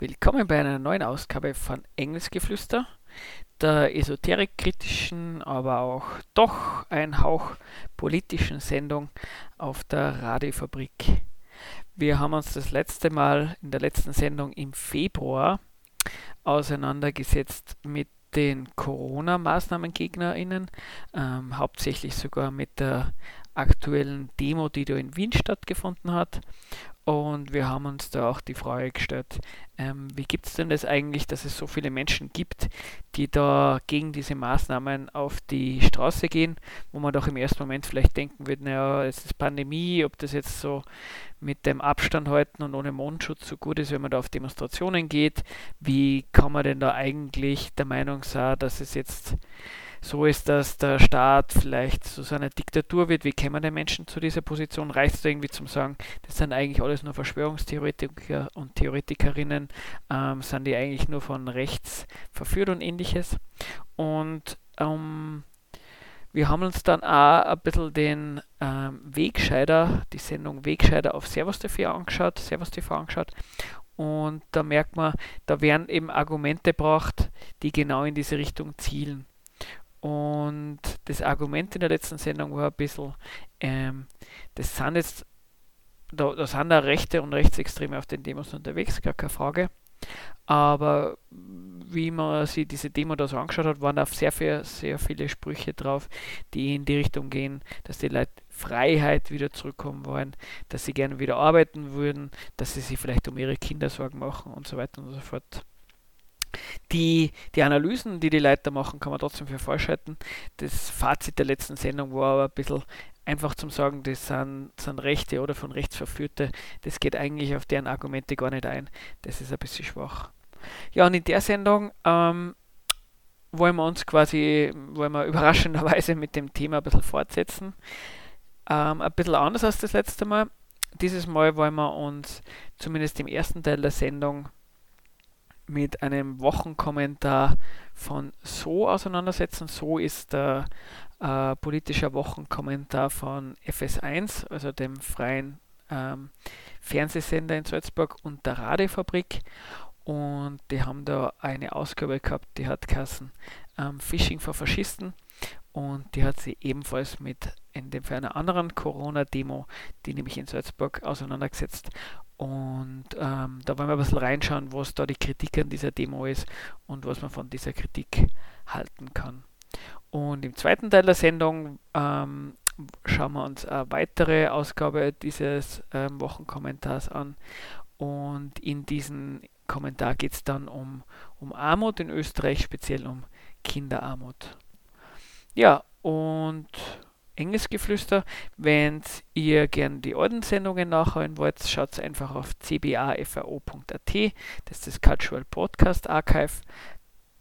Willkommen bei einer neuen Ausgabe von Engelsgeflüster, der esoterik-kritischen, aber auch doch ein Hauch politischen Sendung auf der Radiofabrik. Wir haben uns das letzte Mal in der letzten Sendung im Februar auseinandergesetzt mit den Corona-MaßnahmengegnerInnen, ähm, hauptsächlich sogar mit der aktuellen Demo, die da in Wien stattgefunden hat. Und wir haben uns da auch die Frage gestellt, ähm, wie gibt es denn das eigentlich, dass es so viele Menschen gibt, die da gegen diese Maßnahmen auf die Straße gehen, wo man doch im ersten Moment vielleicht denken würde, naja, es ist Pandemie, ob das jetzt so mit dem Abstand halten und ohne Mundschutz so gut ist, wenn man da auf Demonstrationen geht. Wie kann man denn da eigentlich der Meinung sein, dass es jetzt so ist, dass der Staat vielleicht zu so einer Diktatur wird. Wie kämen die Menschen zu dieser Position? Reicht es irgendwie zum sagen, das sind eigentlich alles nur Verschwörungstheoretiker und Theoretikerinnen, ähm, sind die eigentlich nur von rechts verführt und ähnliches. Und ähm, wir haben uns dann auch ein bisschen den ähm, Wegscheider, die Sendung Wegscheider auf Servus TV angeschaut, Servus TV angeschaut. Und da merkt man, da werden eben Argumente gebracht, die genau in diese Richtung zielen. Und das Argument in der letzten Sendung war ein bisschen, ähm, das sind jetzt, da, da sind da Rechte und Rechtsextreme auf den Demos unterwegs, gar keine Frage. Aber wie man sich diese Demo da so angeschaut hat, waren da sehr, viel, sehr viele Sprüche drauf, die in die Richtung gehen, dass die Leute Freiheit wieder zurückkommen wollen, dass sie gerne wieder arbeiten würden, dass sie sich vielleicht um ihre Kinder Sorgen machen und so weiter und so fort. Die, die Analysen, die die Leute machen, kann man trotzdem für falsch halten. Das Fazit der letzten Sendung war aber ein bisschen einfach zum Sagen, das sind, sind Rechte oder von rechts Verführte. Das geht eigentlich auf deren Argumente gar nicht ein. Das ist ein bisschen schwach. Ja, und in der Sendung ähm, wollen wir uns quasi, wollen wir überraschenderweise mit dem Thema ein bisschen fortsetzen. Ähm, ein bisschen anders als das letzte Mal. Dieses Mal wollen wir uns zumindest im ersten Teil der Sendung mit einem Wochenkommentar von So auseinandersetzen. So ist der äh, politische Wochenkommentar von FS1, also dem freien ähm, Fernsehsender in Salzburg und der Radiofabrik. Und die haben da eine Ausgabe gehabt, die hat Kassen ähm, Phishing für Faschisten. Und die hat sie ebenfalls mit in dem Fall einer anderen Corona-Demo, die nämlich in Salzburg auseinandergesetzt. Und ähm, da wollen wir ein bisschen reinschauen, was da die Kritik an dieser Demo ist und was man von dieser Kritik halten kann. Und im zweiten Teil der Sendung ähm, schauen wir uns eine weitere Ausgabe dieses ähm, Wochenkommentars an. Und in diesem Kommentar geht es dann um, um Armut in Österreich, speziell um Kinderarmut. Ja, und enges Geflüster. Wenn ihr gern die alten Sendungen nachhören wollt, schaut einfach auf cbafao.at. Das ist das Cultural Podcast Archive.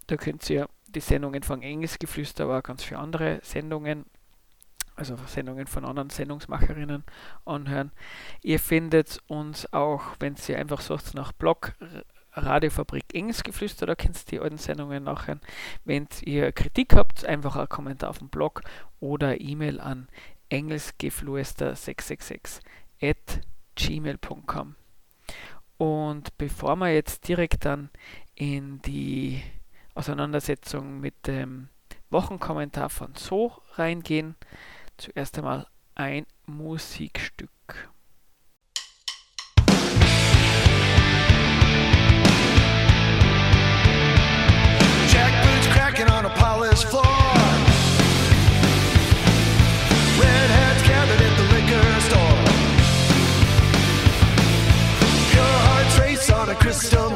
Da könnt ihr die Sendungen von Enges Geflüster, aber auch ganz viele andere Sendungen, also Sendungen von anderen Sendungsmacherinnen anhören. Ihr findet uns auch, wenn ihr einfach sucht nach Blog Radiofabrik Engelsgeflüster, da könnt ihr die alten Sendungen nachhören. Wenn ihr Kritik habt, einfach ein Kommentar auf dem Blog oder E-Mail an engelsgeflüster666 at gmail.com. Und bevor wir jetzt direkt dann in die Auseinandersetzung mit dem Wochenkommentar von So reingehen, zuerst einmal ein Musikstück. A polished floor. Redheads gathered at the liquor store. On a crystal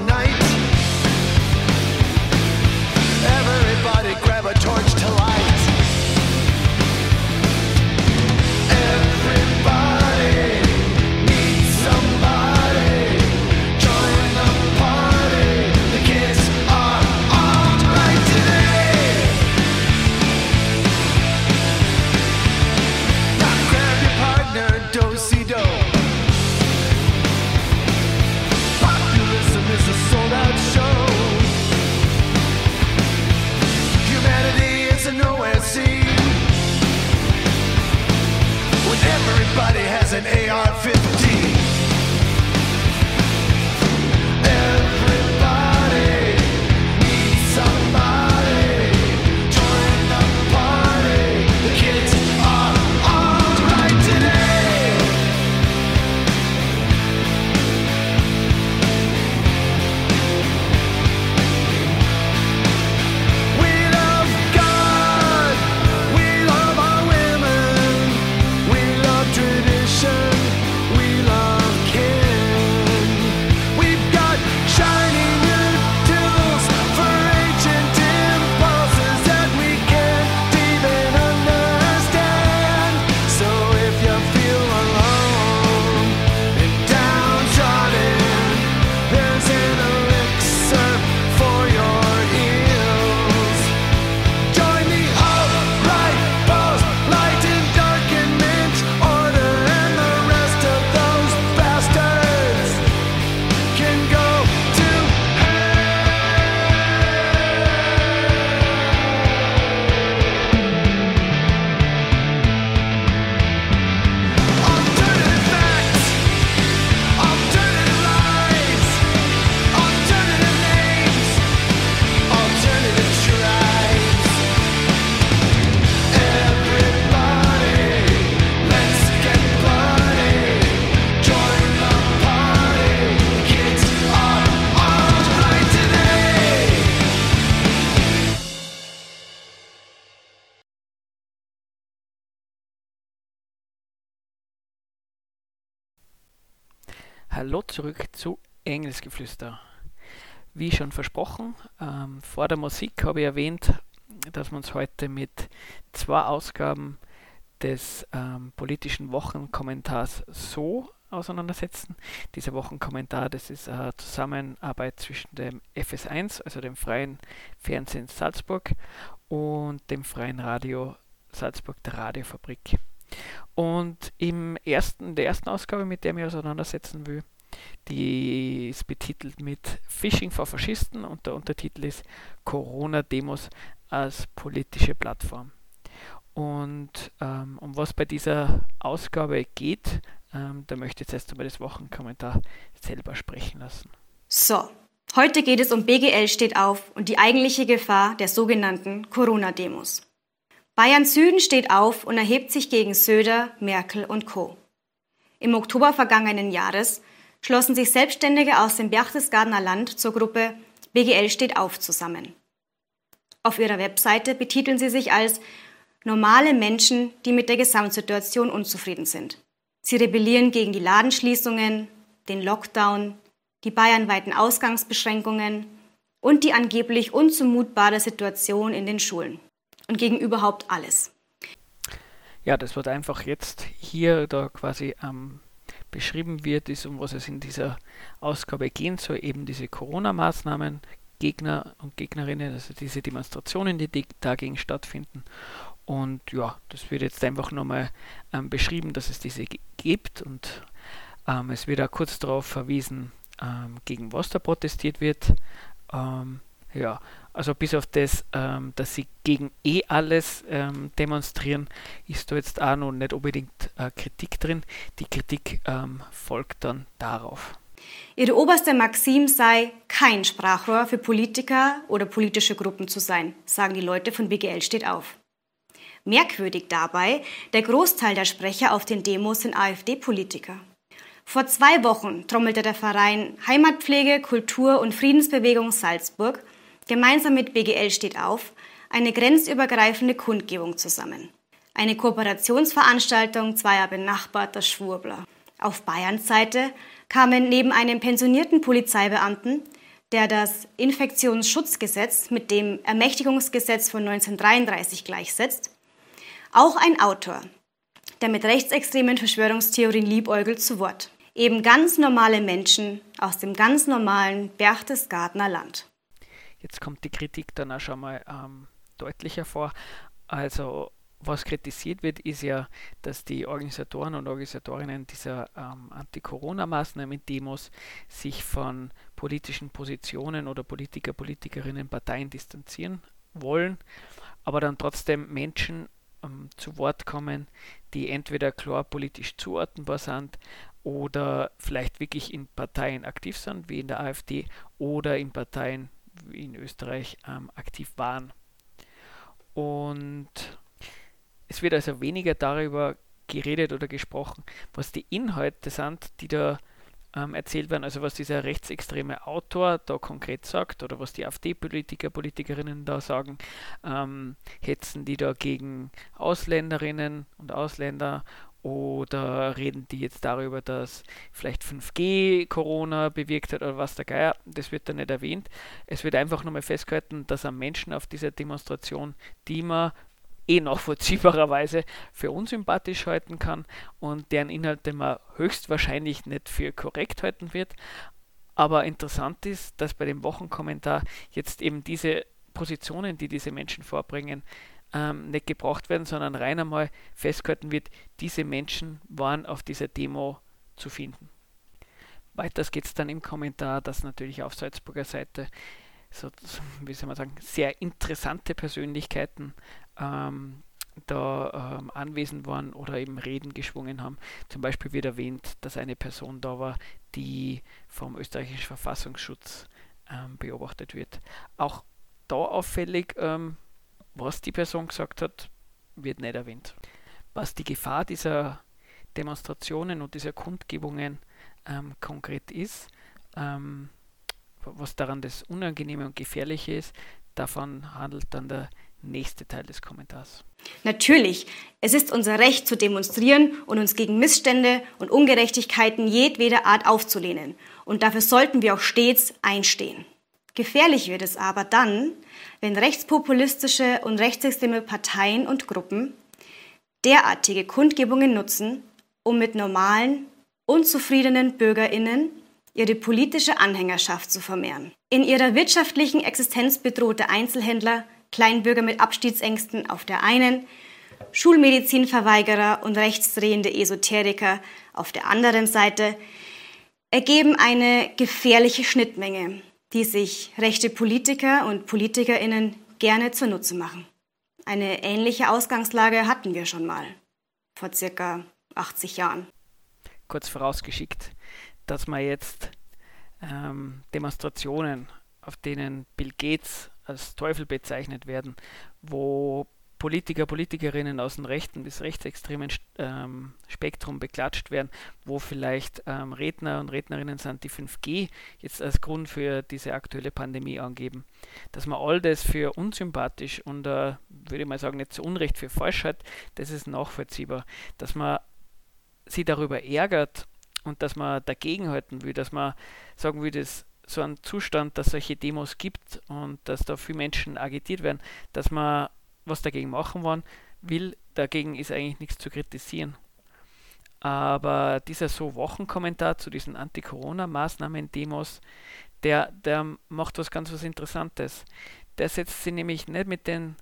zurück zu Engelsgeflüster. Wie schon versprochen, ähm, vor der Musik habe ich erwähnt, dass wir uns heute mit zwei Ausgaben des ähm, politischen Wochenkommentars so auseinandersetzen. Dieser Wochenkommentar, das ist eine Zusammenarbeit zwischen dem FS1, also dem Freien Fernsehen Salzburg, und dem Freien Radio Salzburg, der Radiofabrik. Und im ersten, der ersten Ausgabe, mit der ich mich auseinandersetzen will, die ist betitelt mit Phishing vor Faschisten und der Untertitel ist Corona-Demos als politische Plattform. Und ähm, um was bei dieser Ausgabe geht, ähm, da möchte ich jetzt erst einmal das Wochenkommentar selber sprechen lassen. So, heute geht es um BGL steht auf und die eigentliche Gefahr der sogenannten Corona-Demos. Bayern Süden steht auf und erhebt sich gegen Söder, Merkel und Co. Im Oktober vergangenen Jahres schlossen sich Selbstständige aus dem Berchtesgadener Land zur Gruppe BGL steht auf zusammen. Auf ihrer Webseite betiteln sie sich als normale Menschen, die mit der Gesamtsituation unzufrieden sind. Sie rebellieren gegen die Ladenschließungen, den Lockdown, die bayernweiten Ausgangsbeschränkungen und die angeblich unzumutbare Situation in den Schulen. Und gegen überhaupt alles. Ja, das wird einfach jetzt hier da quasi ähm, beschrieben wird, ist, um was es in dieser Ausgabe gehen soll, eben diese Corona-Maßnahmen, Gegner und Gegnerinnen, also diese Demonstrationen, die di- dagegen stattfinden. Und ja, das wird jetzt einfach nochmal ähm, beschrieben, dass es diese gibt und ähm, es wird auch kurz darauf verwiesen, ähm, gegen was da protestiert wird. Ähm, ja, also bis auf das, ähm, dass sie gegen eh alles ähm, demonstrieren, ist da jetzt auch noch nicht unbedingt äh, Kritik drin. Die Kritik ähm, folgt dann darauf. Ihre oberste Maxim sei, kein Sprachrohr für Politiker oder politische Gruppen zu sein, sagen die Leute von BGL steht auf. Merkwürdig dabei, der Großteil der Sprecher auf den Demos sind AfD-Politiker. Vor zwei Wochen trommelte der Verein Heimatpflege, Kultur und Friedensbewegung Salzburg gemeinsam mit BGL steht auf eine grenzübergreifende Kundgebung zusammen. Eine Kooperationsveranstaltung zweier benachbarter Schwurbler. Auf Bayerns Seite kamen neben einem pensionierten Polizeibeamten, der das Infektionsschutzgesetz mit dem Ermächtigungsgesetz von 1933 gleichsetzt, auch ein Autor, der mit rechtsextremen Verschwörungstheorien liebäugelt, zu Wort. Eben ganz normale Menschen aus dem ganz normalen Berchtesgadener Land. Jetzt kommt die Kritik dann auch schon mal ähm, deutlicher vor. Also was kritisiert wird, ist ja, dass die Organisatoren und Organisatorinnen dieser ähm, Anti-Corona-Maßnahmen, Demos, sich von politischen Positionen oder Politiker, Politikerinnen, Parteien distanzieren wollen, aber dann trotzdem Menschen ähm, zu Wort kommen, die entweder klar politisch zuordnenbar sind oder vielleicht wirklich in Parteien aktiv sind, wie in der AfD, oder in Parteien in Österreich ähm, aktiv waren. Und es wird also weniger darüber geredet oder gesprochen, was die Inhalte sind, die da ähm, erzählt werden, also was dieser rechtsextreme Autor da konkret sagt oder was die AfD-Politiker, Politikerinnen da sagen, ähm, hetzen die da gegen Ausländerinnen und Ausländer oder reden die jetzt darüber, dass vielleicht 5G Corona bewirkt hat oder was der Geier, das wird da nicht erwähnt. Es wird einfach nochmal festgehalten, dass am Menschen auf dieser Demonstration, die man eh nachvollziehbarerweise für unsympathisch halten kann und deren Inhalte man höchstwahrscheinlich nicht für korrekt halten wird. Aber interessant ist, dass bei dem Wochenkommentar jetzt eben diese Positionen, die diese Menschen vorbringen, ähm, nicht gebraucht werden, sondern rein einmal festgehalten wird, diese Menschen waren auf dieser Demo zu finden. Weiters geht es dann im Kommentar, dass natürlich auf Salzburger Seite so, wie soll man sagen, sehr interessante Persönlichkeiten ähm, da ähm, anwesend waren oder eben Reden geschwungen haben. Zum Beispiel wird erwähnt, dass eine Person da war, die vom österreichischen Verfassungsschutz ähm, beobachtet wird. Auch da auffällig, ähm, was die Person gesagt hat, wird nicht erwähnt. Was die Gefahr dieser Demonstrationen und dieser Kundgebungen ähm, konkret ist, ähm, was daran das Unangenehme und Gefährliche ist, davon handelt dann der nächste Teil des Kommentars. Natürlich, es ist unser Recht zu demonstrieren und uns gegen Missstände und Ungerechtigkeiten jedweder Art aufzulehnen. Und dafür sollten wir auch stets einstehen. Gefährlich wird es aber dann, wenn rechtspopulistische und rechtsextreme Parteien und Gruppen derartige Kundgebungen nutzen, um mit normalen, unzufriedenen Bürgerinnen ihre politische Anhängerschaft zu vermehren. In ihrer wirtschaftlichen Existenz bedrohte Einzelhändler, Kleinbürger mit Abstiegsängsten auf der einen, Schulmedizinverweigerer und rechtsdrehende Esoteriker auf der anderen Seite ergeben eine gefährliche Schnittmenge, die sich rechte Politiker und Politikerinnen gerne zunutze machen. Eine ähnliche Ausgangslage hatten wir schon mal, vor circa 80 Jahren. Kurz vorausgeschickt, dass man jetzt ähm, Demonstrationen, auf denen Bill Gates als Teufel bezeichnet werden, wo Politiker, Politikerinnen aus dem rechten bis rechtsextremen ähm, Spektrum beklatscht werden, wo vielleicht ähm, Redner und Rednerinnen sind, die 5G jetzt als Grund für diese aktuelle Pandemie angeben. Dass man all das für unsympathisch und, äh, würde ich mal sagen, nicht zu Unrecht für falsch hat, das ist nachvollziehbar. Dass man sich darüber ärgert und dass man dagegenhalten will, dass man sagen will, dass so ein Zustand, dass solche Demos gibt und dass da viele Menschen agitiert werden, dass man was dagegen machen wollen will, dagegen ist eigentlich nichts zu kritisieren. Aber dieser so Wochenkommentar zu diesen Anti-Corona-Maßnahmen-Demos, der, der macht was ganz was Interessantes. Der setzt sich nämlich nicht mit den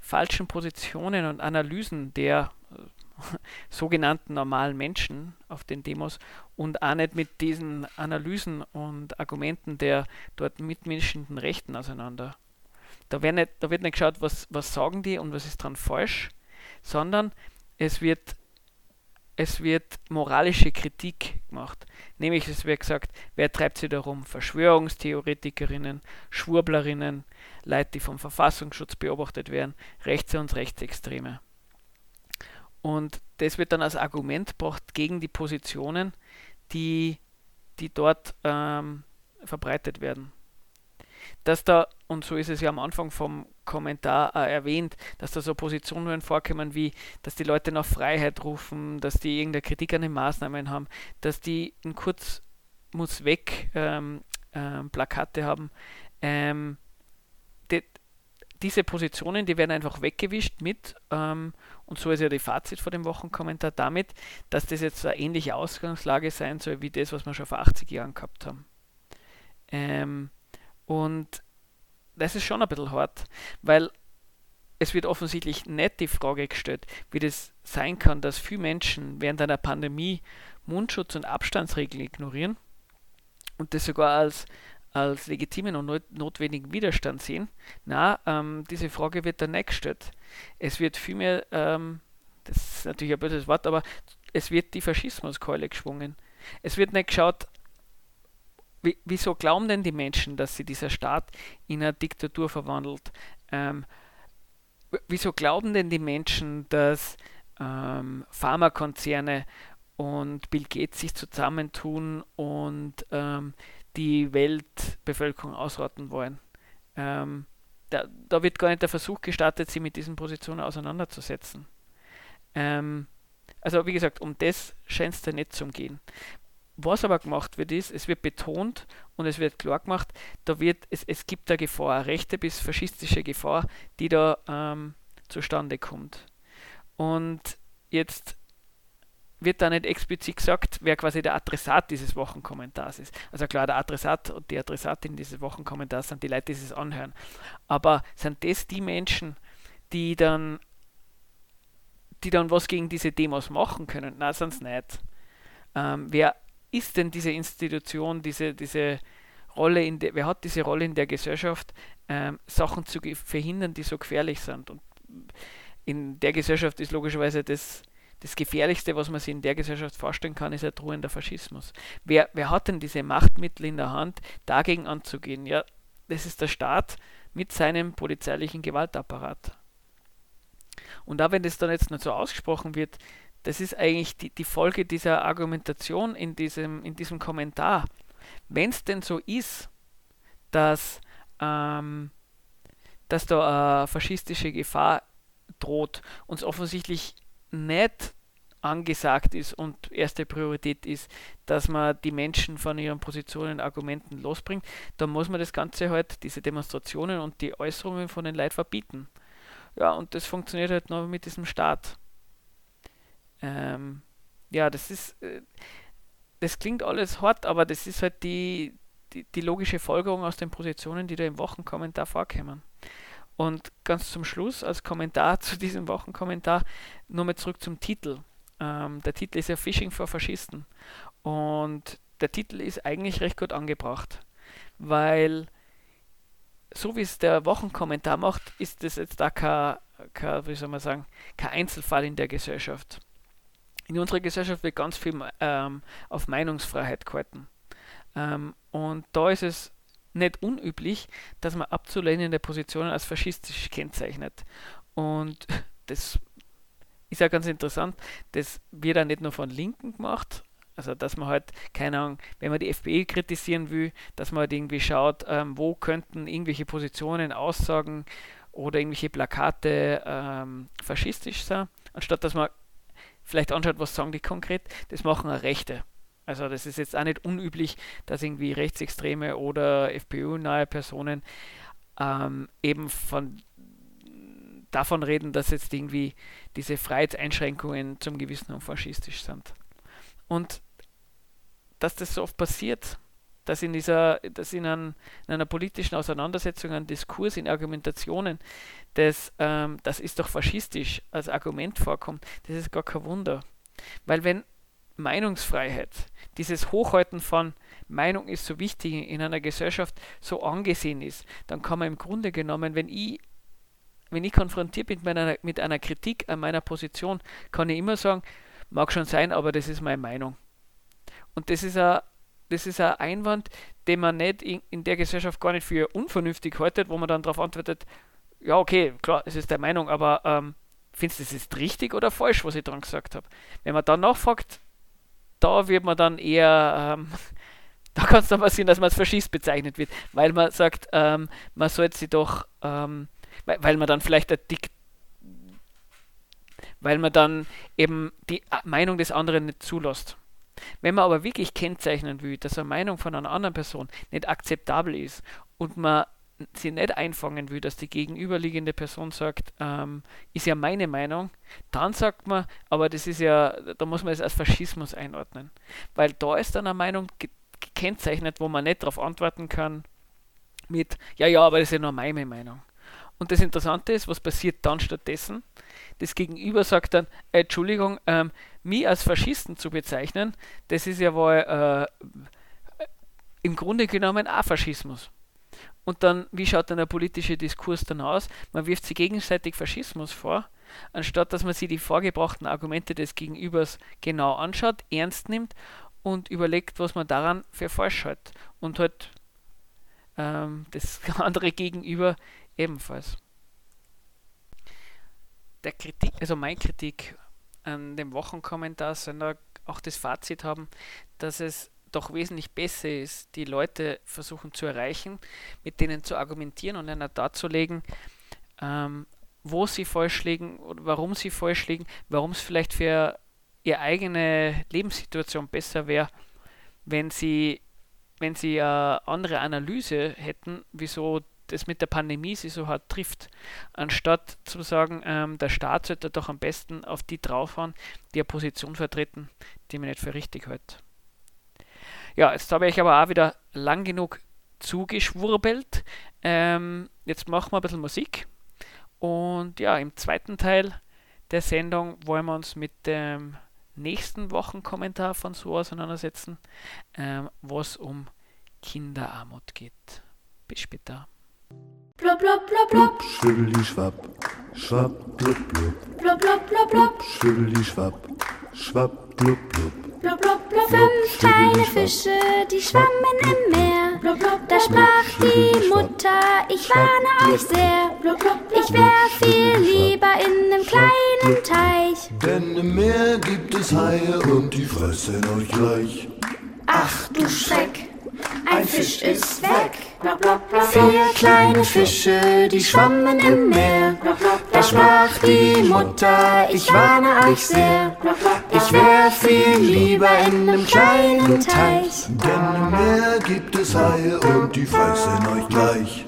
falschen Positionen und Analysen der sogenannten normalen Menschen auf den Demos und auch nicht mit diesen Analysen und Argumenten der dort mitmenschenden Rechten auseinander. Da, nicht, da wird nicht geschaut, was, was sagen die und was ist dran falsch, sondern es wird, es wird moralische Kritik gemacht. Nämlich es wird gesagt, wer treibt sich darum? Verschwörungstheoretikerinnen, Schwurblerinnen, Leute, die vom Verfassungsschutz beobachtet werden, Rechts- und Rechtsextreme. Und das wird dann als Argument gebracht gegen die Positionen, die, die dort ähm, verbreitet werden. Dass da, und so ist es ja am Anfang vom Kommentar äh, erwähnt, dass da so Positionen vorkommen wie, dass die Leute nach Freiheit rufen, dass die irgendeine Kritik an den Maßnahmen haben, dass die ein Kurz muss weg ähm, ähm, Plakate haben. Ähm, die, diese Positionen, die werden einfach weggewischt mit ähm, und so ist ja die Fazit vor dem Wochenkommentar damit, dass das jetzt eine ähnliche Ausgangslage sein soll wie das, was wir schon vor 80 Jahren gehabt haben. Und das ist schon ein bisschen hart, weil es wird offensichtlich nicht die Frage gestellt, wie das sein kann, dass viele Menschen während einer Pandemie Mundschutz und Abstandsregeln ignorieren und das sogar als als legitimen und notwendigen Widerstand sehen. Na, ähm, diese Frage wird dann nicht gestellt. Es wird vielmehr, ähm, das ist natürlich ein böses Wort, aber es wird die Faschismuskeule geschwungen. Es wird nicht geschaut, wieso glauben denn die Menschen, dass sich dieser Staat in eine Diktatur verwandelt? Ähm, wieso glauben denn die Menschen, dass ähm, Pharmakonzerne und Bill Gates sich zusammentun und ähm, die Weltbevölkerung ausrotten wollen? Ähm, da, da, wird gar nicht der Versuch gestartet, sie mit diesen Positionen auseinanderzusetzen. Ähm, also wie gesagt, um das scheint es da nicht zu gehen. Was aber gemacht wird, ist, es wird betont und es wird klar gemacht, da wird, es, es gibt da Gefahr, rechte bis faschistische Gefahr, die da ähm, zustande kommt. Und jetzt wird da nicht explizit gesagt, wer quasi der Adressat dieses Wochenkommentars ist. Also klar, der Adressat und die Adressatin dieses Wochenkommentars sind die Leute, die es anhören. Aber sind das die Menschen, die dann, die dann was gegen diese Demos machen können? Nein, sind es nicht. Ähm, wer ist denn diese Institution, diese, diese Rolle in der, wer hat diese Rolle in der Gesellschaft, ähm, Sachen zu verhindern, die so gefährlich sind? Und in der Gesellschaft ist logischerweise das, das Gefährlichste, was man sich in der Gesellschaft vorstellen kann, ist ein drohender Faschismus. Wer, wer hat denn diese Machtmittel in der Hand, dagegen anzugehen? Ja, das ist der Staat mit seinem polizeilichen Gewaltapparat. Und da, wenn das dann jetzt nicht so ausgesprochen wird, das ist eigentlich die, die Folge dieser Argumentation in diesem, in diesem Kommentar. Wenn es denn so ist, dass, ähm, dass da eine faschistische Gefahr droht, uns offensichtlich nicht angesagt ist und erste Priorität ist, dass man die Menschen von ihren Positionen, Argumenten losbringt, dann muss man das Ganze halt, diese Demonstrationen und die Äußerungen von den Leuten verbieten. Ja, und das funktioniert halt nur mit diesem Staat. Ähm, ja, das ist, äh, das klingt alles hart, aber das ist halt die, die, die logische Folgerung aus den Positionen, die da im Wochenkommentar vorkommen. Und ganz zum Schluss als Kommentar zu diesem Wochenkommentar nochmal zurück zum Titel. Ähm, der Titel ist ja Fishing for Faschisten. Und der Titel ist eigentlich recht gut angebracht, weil so wie es der Wochenkommentar macht, ist das jetzt da kein, kein, wie soll man sagen, kein Einzelfall in der Gesellschaft. In unserer Gesellschaft wird ganz viel ähm, auf Meinungsfreiheit gehalten. Ähm, und da ist es nicht unüblich, dass man abzulehnende Positionen als faschistisch kennzeichnet. Und das ist ja ganz interessant, das wird ja nicht nur von Linken gemacht, also dass man halt, keine Ahnung, wenn man die FPÖ kritisieren will, dass man halt irgendwie schaut, ähm, wo könnten irgendwelche Positionen, Aussagen oder irgendwelche Plakate ähm, faschistisch sein, anstatt dass man vielleicht anschaut, was sagen die konkret, das machen auch Rechte. Also das ist jetzt auch nicht unüblich, dass irgendwie Rechtsextreme oder FPÖ-nahe Personen ähm, eben von davon reden, dass jetzt irgendwie diese Freiheitseinschränkungen zum gewissen und faschistisch sind. Und dass das so oft passiert, dass in dieser, dass in, ein, in einer politischen Auseinandersetzung, ein Diskurs, in Argumentationen, das, ähm, das ist doch faschistisch als Argument vorkommt, das ist gar kein Wunder. Weil wenn Meinungsfreiheit, dieses Hochhalten von Meinung ist so wichtig in einer Gesellschaft so angesehen ist, dann kann man im Grunde genommen, wenn ich, wenn ich konfrontiert bin mit einer, mit einer Kritik an meiner Position, kann ich immer sagen, mag schon sein, aber das ist meine Meinung. Und das ist ein, das ist ein Einwand, den man nicht in, in der Gesellschaft gar nicht für unvernünftig haltet, wo man dann darauf antwortet, ja okay, klar, es ist der Meinung, aber ähm, findest du das ist richtig oder falsch, was ich dran gesagt habe? Wenn man dann nachfragt, da wird man dann eher, ähm, da kann es dann passieren, dass man als Faschist bezeichnet wird, weil man sagt, ähm, man sollte sie doch, ähm, weil, weil, man dann vielleicht ein Dick, weil man dann eben die Meinung des anderen nicht zulässt. Wenn man aber wirklich kennzeichnen will, dass eine Meinung von einer anderen Person nicht akzeptabel ist und man sie nicht einfangen will, dass die gegenüberliegende Person sagt, ähm, ist ja meine Meinung, dann sagt man, aber das ist ja, da muss man es als Faschismus einordnen. Weil da ist dann eine Meinung gekennzeichnet, wo man nicht darauf antworten kann mit, ja, ja, aber das ist ja nur meine Meinung. Und das Interessante ist, was passiert dann stattdessen? Das Gegenüber sagt dann, äh, Entschuldigung, ähm, mich als Faschisten zu bezeichnen, das ist ja wohl äh, im Grunde genommen auch Faschismus. Und dann, wie schaut dann der politische Diskurs dann aus? Man wirft sich gegenseitig Faschismus vor, anstatt dass man sich die vorgebrachten Argumente des Gegenübers genau anschaut, ernst nimmt und überlegt, was man daran für falsch hat. Und halt ähm, das andere Gegenüber ebenfalls. Der Kritik, also meine Kritik an dem Wochenkommentar soll auch das Fazit haben, dass es doch wesentlich besser ist, die Leute versuchen zu erreichen, mit denen zu argumentieren und ihnen darzulegen, ähm, wo sie falsch liegen oder warum sie falsch liegen, warum es vielleicht für ihre eigene Lebenssituation besser wäre, wenn sie, wenn sie eine andere Analyse hätten, wieso das mit der Pandemie sie so hart trifft, anstatt zu sagen, ähm, der Staat sollte doch am besten auf die draufhauen, die eine Position vertreten, die man nicht für richtig hält. Ja, jetzt habe ich aber auch wieder lang genug zugeschwurbelt. Ähm, jetzt machen wir ein bisschen Musik. Und ja, im zweiten Teil der Sendung wollen wir uns mit dem nächsten Wochenkommentar von so auseinandersetzen, ähm, was um Kinderarmut geht. Bis später. Blub, blub, blub, blub. Schwibbeli schwapp, schwapp, blub, blub. Blub, blub, blub, blub. Schwibbeli schwapp, schwapp, blub, blub. Blub, blub, blub. Fünf kleine Fische, die schwammen im Meer. Blub, blub, da sprach die Mutter, ich warne euch sehr. Blub, blub, ich wär viel lieber in nem kleinen Teich. Denn im Meer gibt es Haie und die fressen euch gleich. Ach du Schreck, ein Fisch ist weg. Vier kleine Fische, die schwammen im Meer. Da sprach die Mutter, ich warne euch sehr. Ich wär viel lieber in nem kleinen Teich. Denn im Meer gibt es Haie und die fressen euch gleich.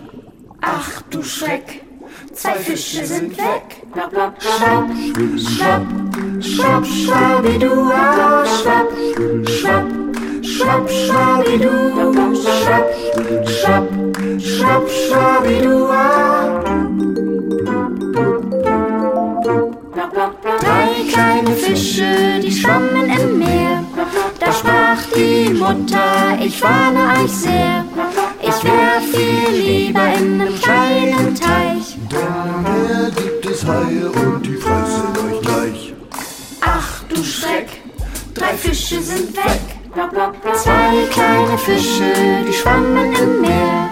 Ach du Schreck, zwei Fische sind weg. Schwapp, schwapp, schwapp, schwabidua, schwapp, schwapp, schwapp, schwabidu, schwapp, schwapp, schwapp, schwabidua. Drei kleine Fische, die schwammen im Meer. Da sprach die Mutter, ich warne euch sehr. Ich wär viel lieber in nem kleinen Teich. Meer gibt es Haie und die fressen euch gleich. Ach du Schreck, drei Fische sind weg. Zwei kleine Fische, die schwammen im Meer.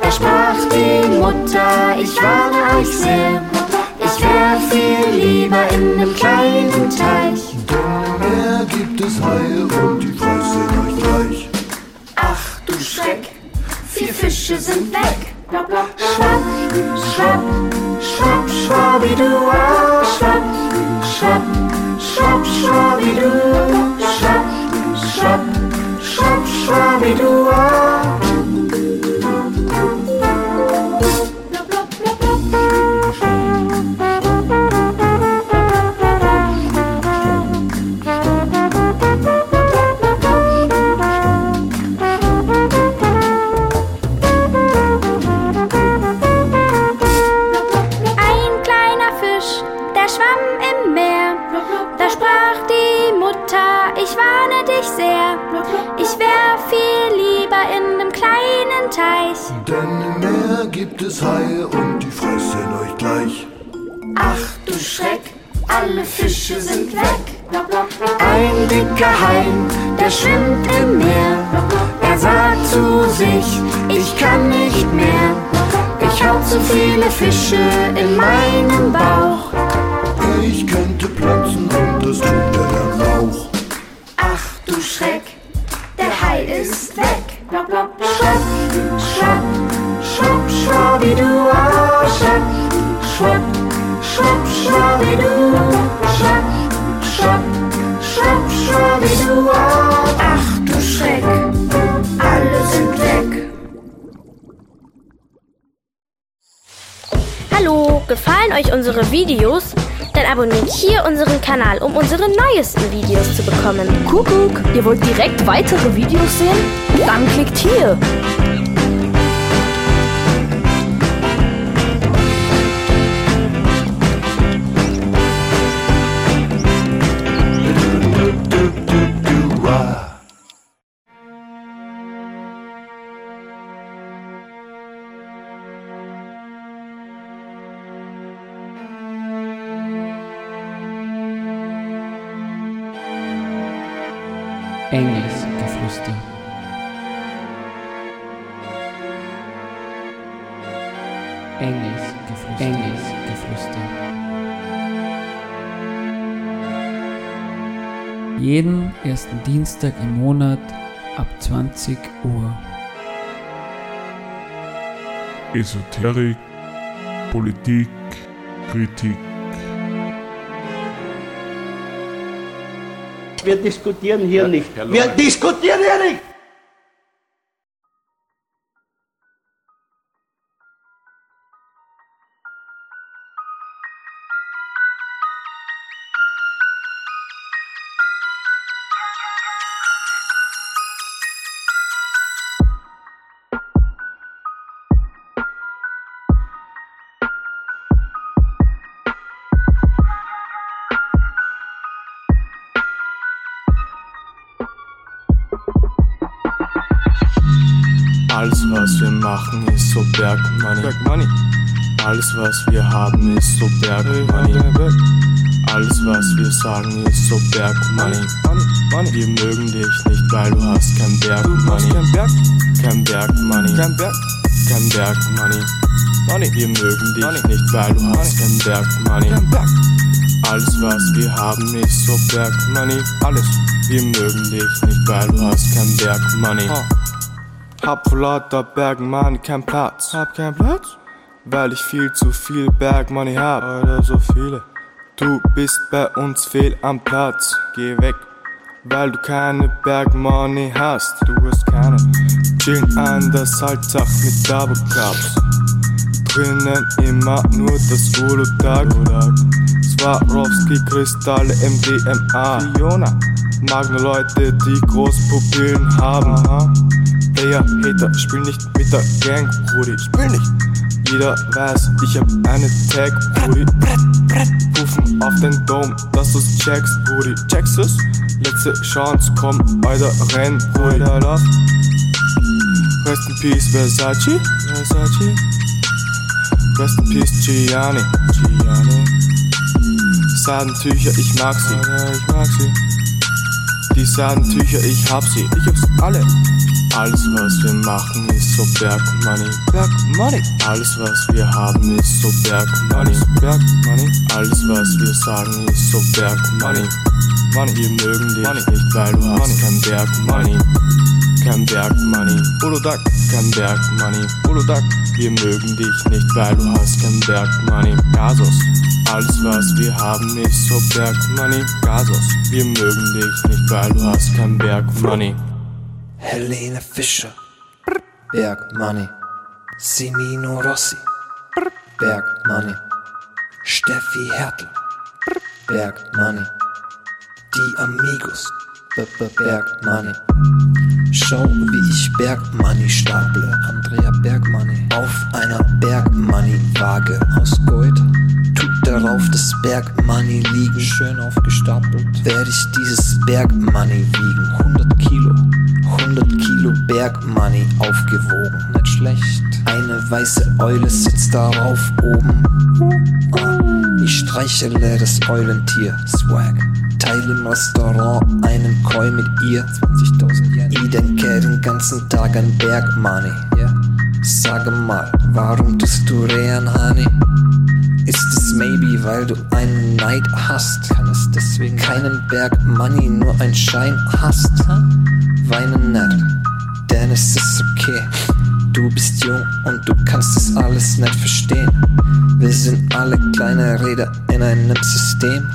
Da sprach die Mutter, ich warne euch sehr. Ich wär viel lieber in nem kleinen Teich. Meer gibt es Haie und die fressen euch gleich. Ach du Schreck, vier Fische sind weg. Schwapp, schwapp, schwapp, schwabidua, schwapp, schwapp, schwapp, schwabidu, schwapp, schwapp, schwapp, schwabidua. Gibt es Haie und die fressen euch gleich. Ach du Schreck, alle Fische sind weg. Ein dicker Hai, der schwimmt im Meer. Er sagt zu sich, ich kann nicht mehr. Ich hab zu viele Fische in meinem Bauch. Ich könnte platzen und das tut er dann auch. Ach du Schreck, der Hai ist weg. Schwapp, schwapp, schwapp, schwabidua, schwapp, schwapp, schwapp, schwabidu, schwapp, schwapp, schwapp, schwabidua. Ach du Schreck, alle sind weg. Hallo, gefallen euch unsere Videos? Dann abonniert hier unseren Kanal, um unsere neuesten Videos zu bekommen. Kuckuck, ihr wollt direkt weitere Videos sehen? Dann klickt hier. Jeden ersten Dienstag im Monat ab 20 Uhr. Esoterik, Politik, Kritik. Wir diskutieren hier nicht. Wir diskutieren hier nicht! Was wir machen, ist so Bergmoney. Bergmoney. Alles, was wir haben, ist so Bergmoney. Alles, was wir sagen, ist so Bergmoney. Wir mögen dich nicht, weil du hast kein Bergmoney. Kein Bergmoney. Kein Berg. Kein Bergmoney. Wir mögen dich nicht, weil du hast kein Bergmoney. Alles, was wir haben, ist so Bergmoney. Alles. Wir mögen dich nicht, weil du hast kein Bergmoney. Hab vor lauter Bergmoney keinen Platz. Hab keinen Platz? Weil ich viel zu viel Bergmoney hab. Oder so viele. Du bist bei uns fehl am Platz. Geh weg. Weil du keine Bergmoney hast. Du hast keine. Chillen an der Salzach mit Double Cups. Drinnen immer nur das Uludag. Swarovski, Kristalle, MDMA. Fiona. Mag nur Leute, die Großpupillen haben. Player, Hater, spiel nicht mit der Gang, Brudi. Spiel nicht. Jeder weiß, ich hab eine Tag, Brudi. Puffen auf den Dom, dass du's checkst, Brudi. Checkst du's? Letzte Chance, komm, weiter renn, Brudi. Rest in Peace, Versace. Versace. Rest in Peace, Gianni. Gianni. Sadentücher, ich mag sie. Ich mag sie. Die Sadentücher, ich hab sie. Ich hab's alle. Alles, was wir machen, ist so Bergmoney. Bergmoney. Alles, was wir haben, ist so Bergmoney. Bergmoney. Alles, was wir sagen, ist so Bergmoney. Money. Wir mögen dich nicht, weil du hast kein Bergmoney. Kein Bergmoney. Uludag. Kein Bergmoney. Uludag. Wir mögen dich nicht, weil du hast kein Bergmoney. Gasos. Alles, was wir haben, ist so Bergmoney. Gasos. Wir mögen dich nicht, weil du hast kein Bergmoney. Helene Fischer, Berg Money, Semino Rossi, Berg Money, Steffi Hertel, Berg Money, die Amigos, B -B Berg Money. Schau, wie ich Berg Money staple, Andrea Berg Money, auf einer Berg Money Waage aus Gold. Tut darauf das Berg Money liegen, schön aufgestapelt. Werde ich dieses Berg Money wiegen, 100 Kilo. 100 Kilo Bergmoney aufgewogen, nicht schlecht. Eine weiße Eule sitzt darauf oben. Ah, ich streichele das Eulentier, Swag. Teile im Restaurant einen Koi mit ihr, 20.000 Yen. Ich denke den ganzen Tag an Bergmoney. Yeah. Sage mal, warum tust du Rehan, Honey? Ist es maybe, weil du einen Neid hast? Kann es deswegen keinen Berg Money, nur ein Schein hast? Weine nicht, denn es ist okay. Du bist jung und du kannst es alles nicht verstehen. Wir sind alle kleine Räder in einem System.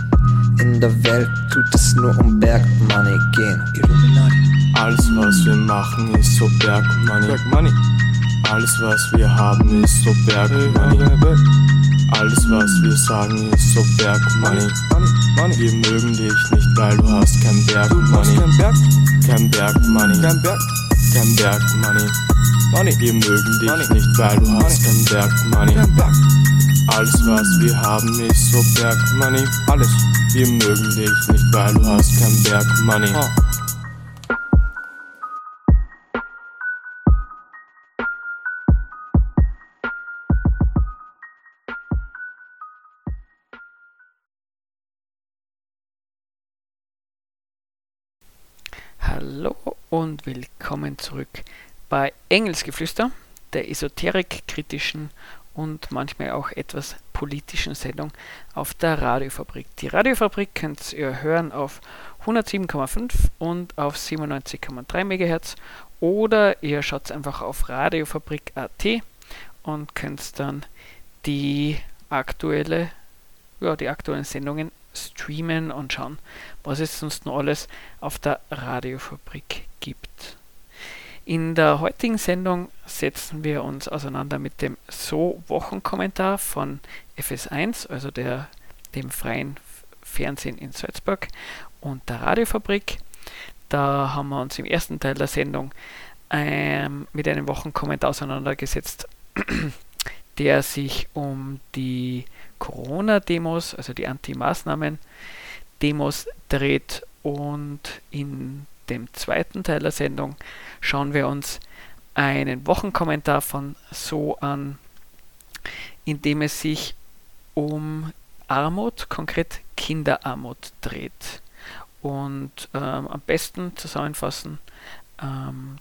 In der Welt tut es nur um Bergmoney gehen. Illuminati. Alles, was wir machen, ist so Bergmoney. Bergmoney. Alles, was wir haben, ist so Bergmoney. Alles, was wir sagen, ist so Bergmoney. Wir mögen dich nicht, weil du hast kein Bergmoney. Kein Bergmoney. Kein Berg. Kein Bergmoney. Wir mögen dich nicht, weil du hast kein Bergmoney. Alles, was wir haben, ist so Bergmoney. Alles. Wir mögen dich nicht, weil du hast kein Bergmoney. Hallo willkommen zurück bei Engelsgeflüster, der esoterik-kritischen und manchmal auch etwas politischen Sendung auf der Radiofabrik. Die Radiofabrik könnt ihr hören auf 107,5 und auf 97,3 MHz oder ihr schaut einfach auf radiofabrik.at und könnt dann die aktuelle, ja, die aktuellen Sendungen streamen und schauen, was es sonst noch alles auf der Radiofabrik gibt. In der heutigen Sendung setzen wir uns auseinander mit dem So-Wochenkommentar von FS1, also der, dem freien Fernsehen in Salzburg und der Radiofabrik. Da haben wir uns im ersten Teil der Sendung ähm, mit einem Wochenkommentar auseinandergesetzt, der sich um die Corona-Demos, also die Anti-Maßnahmen-Demos dreht und in dem zweiten Teil der Sendung schauen wir uns einen Wochenkommentar von So an, in dem es sich um Armut, konkret Kinderarmut dreht. Und ähm, am besten zusammenfassen ähm,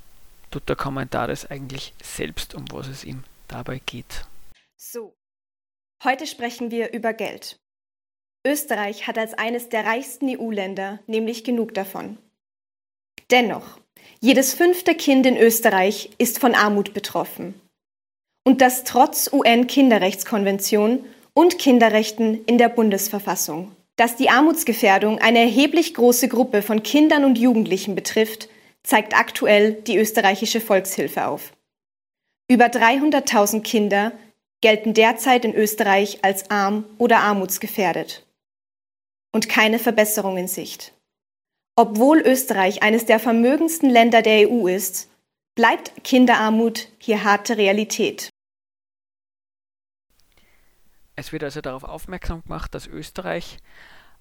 tut der Kommentar das eigentlich selbst, um was es ihm dabei geht. So, heute sprechen wir über Geld. Österreich hat als eines der reichsten EU-Länder nämlich genug davon. Dennoch, jedes fünfte Kind in Österreich ist von Armut betroffen. Und das trotz UN-Kinderrechtskonvention und Kinderrechten in der Bundesverfassung. Dass die Armutsgefährdung eine erheblich große Gruppe von Kindern und Jugendlichen betrifft, zeigt aktuell die österreichische Volkshilfe auf. Über 300.000 Kinder gelten derzeit in Österreich als arm oder armutsgefährdet. Und keine Verbesserung in Sicht. Obwohl Österreich eines der vermögendsten Länder der EU ist, bleibt Kinderarmut hier harte Realität. Es wird also darauf aufmerksam gemacht, dass Österreich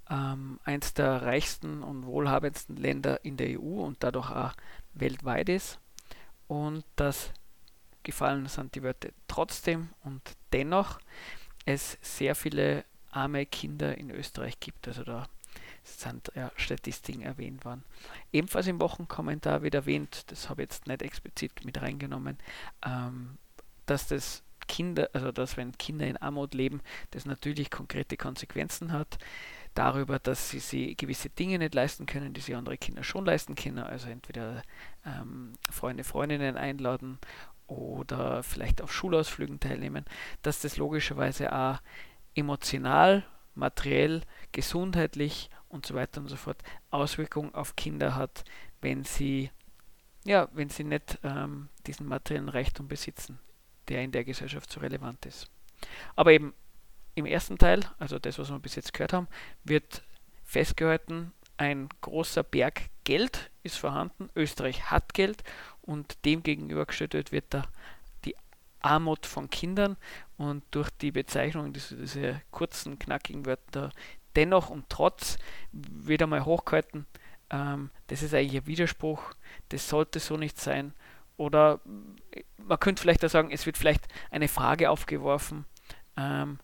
ähm, eines der reichsten und wohlhabendsten Länder in der EU und dadurch auch weltweit ist und dass gefallen sind die Wörter trotzdem und dennoch es sehr viele arme Kinder in Österreich gibt. Also da sind ja, Statistiken erwähnt worden. Ebenfalls im Wochenkommentar wird erwähnt, das habe ich jetzt nicht explizit mit reingenommen, ähm, dass das Kinder, also dass wenn Kinder in Armut leben, das natürlich konkrete Konsequenzen hat. Darüber, dass sie, sie gewisse Dinge nicht leisten können, die sie andere Kinder schon leisten können. Also entweder ähm, Freunde, Freundinnen einladen oder vielleicht auf Schulausflügen teilnehmen, dass das logischerweise auch emotional, materiell, gesundheitlich und so weiter und so fort Auswirkungen auf Kinder hat, wenn sie, ja, wenn sie nicht ähm, diesen materiellen Reichtum besitzen, der in der Gesellschaft so relevant ist. Aber eben im ersten Teil, also das, was wir bis jetzt gehört haben, wird festgehalten, ein großer Berg Geld ist vorhanden, Österreich hat Geld und dem gegenübergestellt wird da die Armut von Kindern und durch die Bezeichnung dieser, dieser kurzen, knackigen Wörter dennoch und trotz wird einmal hochgehalten, ähm, das ist eigentlich ein Widerspruch, das sollte so nicht sein. Oder man könnte vielleicht auch sagen, es wird vielleicht eine Frage aufgeworfen, ähm,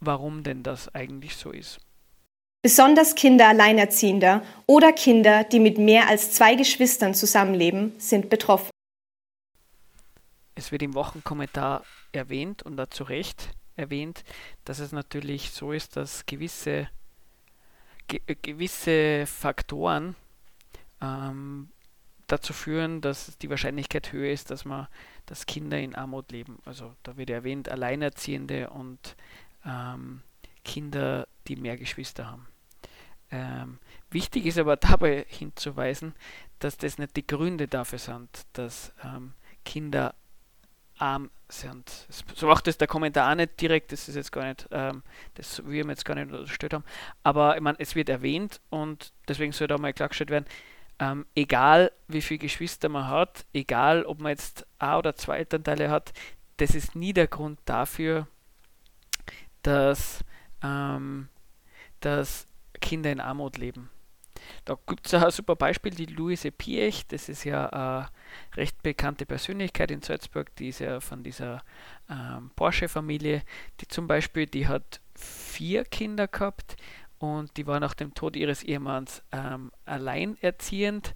warum denn das eigentlich so ist. Besonders Kinder Alleinerziehender oder Kinder, die mit mehr als zwei Geschwistern zusammenleben, sind betroffen. Es wird im Wochenkommentar erwähnt und da zu Recht erwähnt, dass es natürlich so ist, dass gewisse ge äh, gewisse Faktoren ähm, dazu führen, dass die Wahrscheinlichkeit höher ist, dass man, dass Kinder in Armut leben. Also da wird erwähnt, Alleinerziehende und ähm, Kinder, die mehr Geschwister haben. Ähm, wichtig ist aber dabei hinzuweisen, dass das nicht die Gründe dafür sind, dass ähm, Kinder arm sind. So macht es der Kommentar auch nicht direkt, das ist jetzt gar nicht, ähm, das wir jetzt gar nicht unterstellt haben, aber ich meine, es wird erwähnt und deswegen soll da mal klargestellt werden, ähm, egal wie viele Geschwister man hat, egal ob man jetzt ein oder zwei Elternteile hat, das ist nie der Grund dafür, dass, ähm, dass Kinder in Armut leben. Da gibt es ein super Beispiel, die Luise Piech, das ist ja eine recht bekannte Persönlichkeit in Salzburg, die ist ja von dieser ähm, Porsche-Familie, die zum Beispiel, die hat vier Kinder gehabt und die war nach dem Tod ihres Ehemanns ähm, alleinerziehend.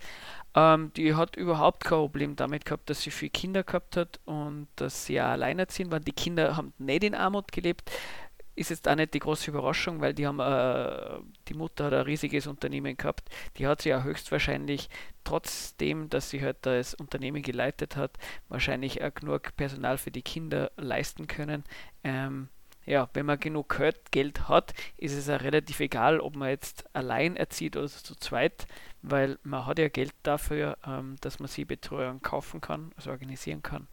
Ähm, die hat überhaupt kein Problem damit gehabt, dass sie viele Kinder gehabt hat und dass sie auch alleinerziehend waren. Die Kinder haben nicht in Armut gelebt ist jetzt auch nicht die große Überraschung, weil die haben, äh, die Mutter hat ein riesiges Unternehmen gehabt. Die hat sie ja höchstwahrscheinlich, trotzdem, dass sie halt das Unternehmen geleitet hat, wahrscheinlich auch genug Personal für die Kinder leisten können. Ähm, ja, wenn man genug Geld hat, ist es auch relativ egal, ob man jetzt allein erzieht oder zu zweit, weil man hat ja Geld dafür, ähm, dass man sie Betreuung kaufen kann, also organisieren kann.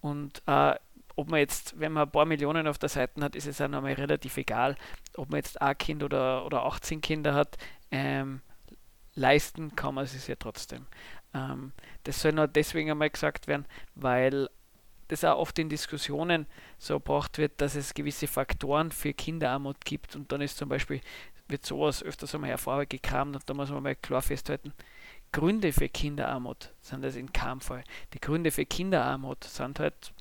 Und äh, ob man jetzt, wenn man ein paar Millionen auf der Seite hat, ist es auch nochmal relativ egal, ob man jetzt ein Kind oder, oder 18 Kinder hat. Ähm, leisten kann man es ja trotzdem. Ähm, das soll nur deswegen einmal gesagt werden, weil das auch oft in Diskussionen so gebracht wird, dass es gewisse Faktoren für Kinderarmut gibt und dann ist zum Beispiel, wird sowas öfters einmal hervorgekramt und da muss man mal klar festhalten, Gründe für Kinderarmut sind das in keinem Fall. Die Gründe für Kinderarmut sind halt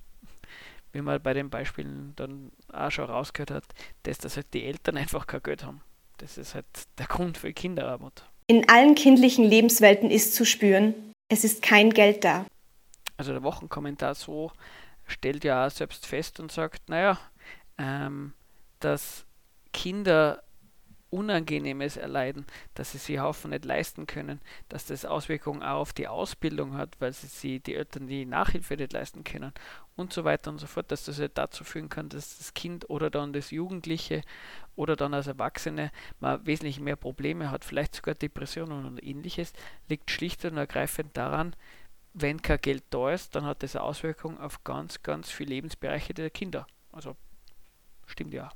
wie man bei den Beispielen dann auch schon rausgehört hat, dass das halt die Eltern einfach kein Geld haben. Das ist halt der Grund für Kinderarmut. In allen kindlichen Lebenswelten ist zu spüren, es ist kein Geld da. Also der Wochenkommentar so stellt ja auch selbst fest und sagt, naja, ähm, dass Kinder Unangenehmes erleiden, dass sie sich Haufen nicht leisten können, dass das Auswirkungen auch auf die Ausbildung hat, weil sie, sie die Eltern die Nachhilfe nicht leisten können und so weiter und so fort, dass das halt dazu führen kann, dass das Kind oder dann das Jugendliche oder dann als Erwachsene mal wesentlich mehr Probleme hat, vielleicht sogar Depressionen und ähnliches, liegt schlicht und ergreifend daran, wenn kein Geld da ist, dann hat das eine Auswirkung auf ganz, ganz viele Lebensbereiche der Kinder. Also stimmt ja.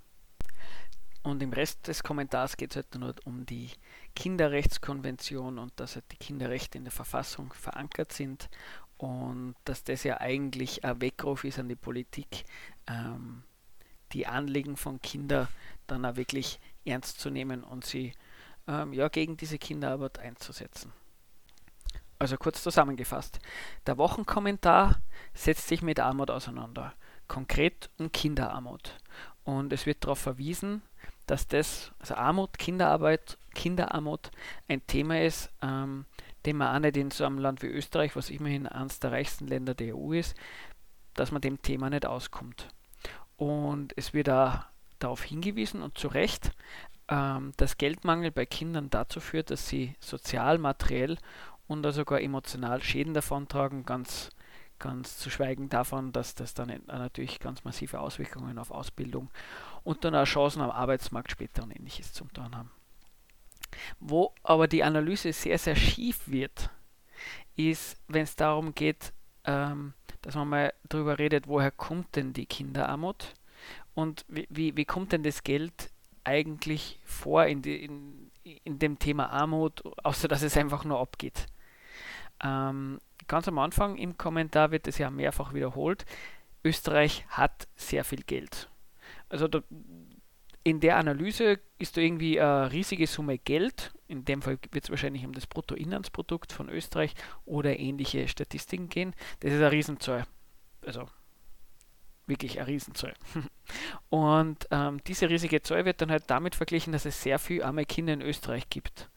Und im Rest des Kommentars geht es halt nur um die Kinderrechtskonvention und dass halt die Kinderrechte in der Verfassung verankert sind und dass das ja eigentlich ein Weckruf ist an die Politik, ähm, die Anliegen von Kindern dann auch wirklich ernst zu nehmen und sie ähm, ja, gegen diese Kinderarbeit einzusetzen. Also kurz zusammengefasst, der Wochenkommentar setzt sich mit Armut auseinander, konkret um Kinderarmut. Und es wird darauf verwiesen, dass das, also Armut, Kinderarbeit, Kinderarmut ein Thema ist, ähm, den man auch nicht in so einem Land wie Österreich, was immerhin eines der reichsten Länder der EU ist, dass man dem Thema nicht auskommt. Und es wird auch darauf hingewiesen und zu Recht, ähm, dass Geldmangel bei Kindern dazu führt, dass sie sozial, materiell und sogar emotional Schäden davontragen, ganz Ganz zu schweigen davon, dass das dann natürlich ganz massive Auswirkungen auf Ausbildung und dann auch Chancen am Arbeitsmarkt später und ähnliches zum tun haben. Wo aber die Analyse sehr, sehr schief wird, ist, wenn es darum geht, ähm, dass man mal darüber redet, woher kommt denn die Kinderarmut und wie, wie, wie kommt denn das Geld eigentlich vor in, die, in, in dem Thema Armut, außer dass es einfach nur abgeht. Ähm, ganz am Anfang im Kommentar wird es ja mehrfach wiederholt, Österreich hat sehr viel Geld. Also da, in der Analyse ist da irgendwie eine riesige Summe Geld, in dem Fall wird es wahrscheinlich um das Bruttoinlandsprodukt von Österreich oder ähnliche Statistiken gehen. Das ist eine Riesenzahl. Also wirklich eine Riesenzahl. Und ähm, diese riesige Zahl wird dann halt damit verglichen, dass es sehr viele arme Kinder in Österreich gibt.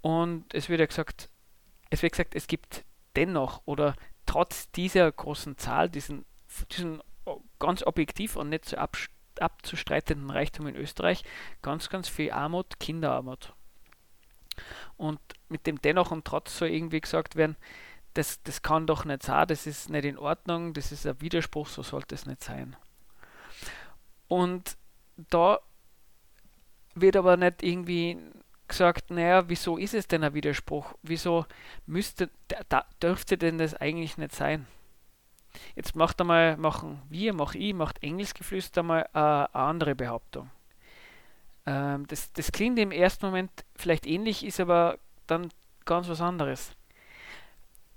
Und es wird ja gesagt, es wird gesagt, es gibt dennoch oder trotz dieser großen Zahl, diesen, diesen ganz objektiv und nicht so abzustreitenden Reichtum in Österreich, ganz, ganz viel Armut, Kinderarmut. Und mit dem dennoch und trotz soll irgendwie gesagt werden, das, das kann doch nicht sein, das ist nicht in Ordnung, das ist ein Widerspruch, so sollte es nicht sein. Und da wird aber nicht irgendwie gesagt, naja, wieso ist es denn ein Widerspruch? Wieso müsste, da, dürfte denn das eigentlich nicht sein? Jetzt macht einmal, machen wir, mach ich, macht Engelsgeflüster mal äh, eine andere Behauptung. Ähm, das, das klingt im ersten Moment vielleicht ähnlich, ist aber dann ganz was anderes.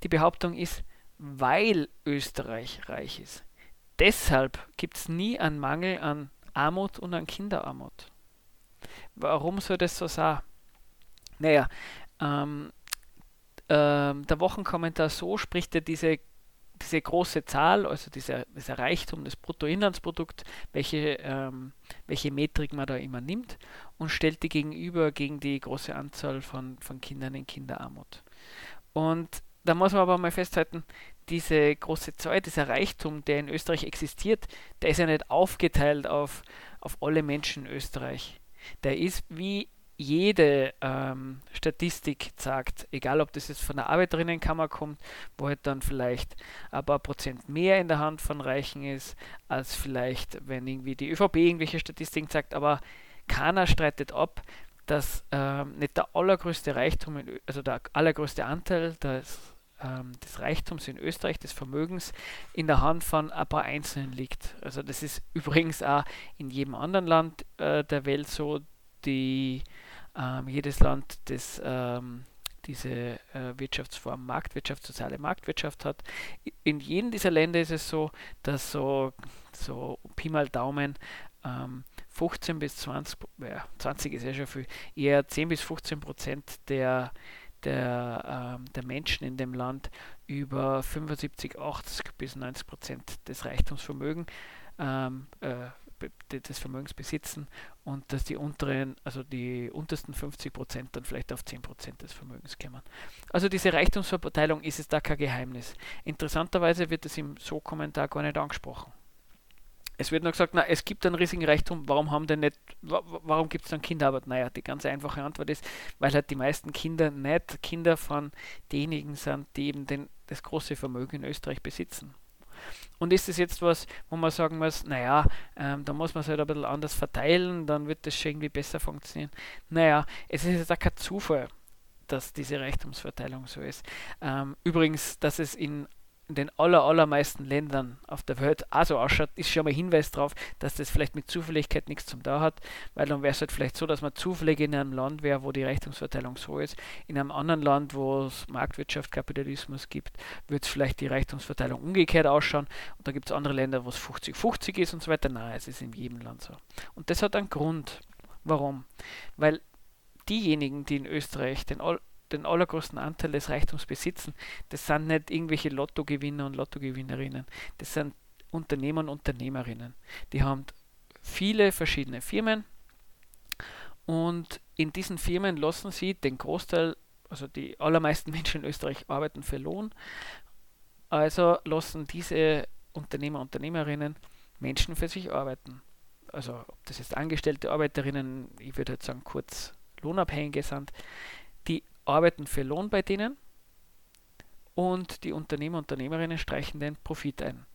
Die Behauptung ist, weil Österreich reich ist. Deshalb gibt es nie einen Mangel an Armut und an Kinderarmut. Warum soll das so sein? Naja, ähm, ähm, der Wochenkommentar so spricht er diese diese große Zahl, also dieser, dieser Reichtum, das Bruttoinlandsprodukt, welche, ähm, welche Metrik man da immer nimmt und stellt die gegenüber gegen die große Anzahl von, von Kindern in Kinderarmut. Und da muss man aber mal festhalten, diese große Zahl, dieser Reichtum, der in Österreich existiert, der ist ja nicht aufgeteilt auf, auf alle Menschen in Österreich. Der ist wie jede ähm, Statistik sagt, egal ob das jetzt von der Arbeiterinnenkammer kommt, wo halt dann vielleicht ein paar Prozent mehr in der Hand von Reichen ist, als vielleicht, wenn irgendwie die ÖVP irgendwelche Statistiken sagt, aber keiner streitet ab, dass ähm, nicht der allergrößte Reichtum, in, also der allergrößte Anteil des, ähm, des Reichtums in Österreich, des Vermögens, in der Hand von ein paar Einzelnen liegt. Also das ist übrigens auch in jedem anderen Land äh, der Welt so, die ähm, jedes Land, das ähm, diese äh, Wirtschaftsform Marktwirtschaft, soziale Marktwirtschaft hat. In jedem dieser Länder ist es so, dass so, so Pi mal Daumen ähm, 15 bis 20, ja, 20 ist ja schon viel, eher 10 bis 15 Prozent der, der, ähm, der Menschen in dem Land über 75, 80 bis 90 Prozent des Reichtumsvermögens ähm, äh, des Vermögens besitzen und dass die unteren, also die untersten 50 Prozent dann vielleicht auf 10 Prozent des Vermögens kommen. Also diese Reichtumsverteilung ist es da kein Geheimnis. Interessanterweise wird es im So-Kommentar gar nicht angesprochen. Es wird nur gesagt, na, es gibt einen riesigen Reichtum, warum haben denn nicht, warum gibt es dann Kinderarbeit? Naja, die ganz einfache Antwort ist, weil halt die meisten Kinder nicht Kinder von denjenigen sind, die eben den, das große Vermögen in Österreich besitzen. Und ist es jetzt was, wo man sagen muss, naja, ähm, da muss man es halt ein bisschen anders verteilen, dann wird das schon irgendwie besser funktionieren. Naja, es ist jetzt auch kein Zufall, dass diese Reichtumsverteilung so ist. Ähm, übrigens, dass es in in den aller, allermeisten Ländern auf der Welt auch so ausschaut, ist schon mal Hinweis darauf, dass das vielleicht mit Zufälligkeit nichts zum da hat, weil dann wäre es halt vielleicht so, dass man zufällig in einem Land wäre, wo die Reichtumsverteilung so ist. In einem anderen Land, wo es Marktwirtschaft, Kapitalismus gibt, wird es vielleicht die Reichtumsverteilung umgekehrt ausschauen. Und da gibt es andere Länder, wo es 50-50 ist und so weiter. Nein, es ist in jedem Land so. Und das hat einen Grund. Warum? Weil diejenigen, die in Österreich den den allergrößten Anteil des Reichtums besitzen, das sind nicht irgendwelche Lottogewinner und Lottogewinnerinnen. Das sind Unternehmer und Unternehmerinnen. Die haben viele verschiedene Firmen und in diesen Firmen lassen sie den Großteil, also die allermeisten Menschen in Österreich arbeiten für Lohn, also lassen diese Unternehmer und Unternehmerinnen Menschen für sich arbeiten. Also ob das jetzt angestellte Arbeiterinnen, ich würde jetzt sagen kurz Lohnabhängige sind, arbeiten für Lohn bei denen und die Unternehmer und Unternehmerinnen streichen den Profit ein.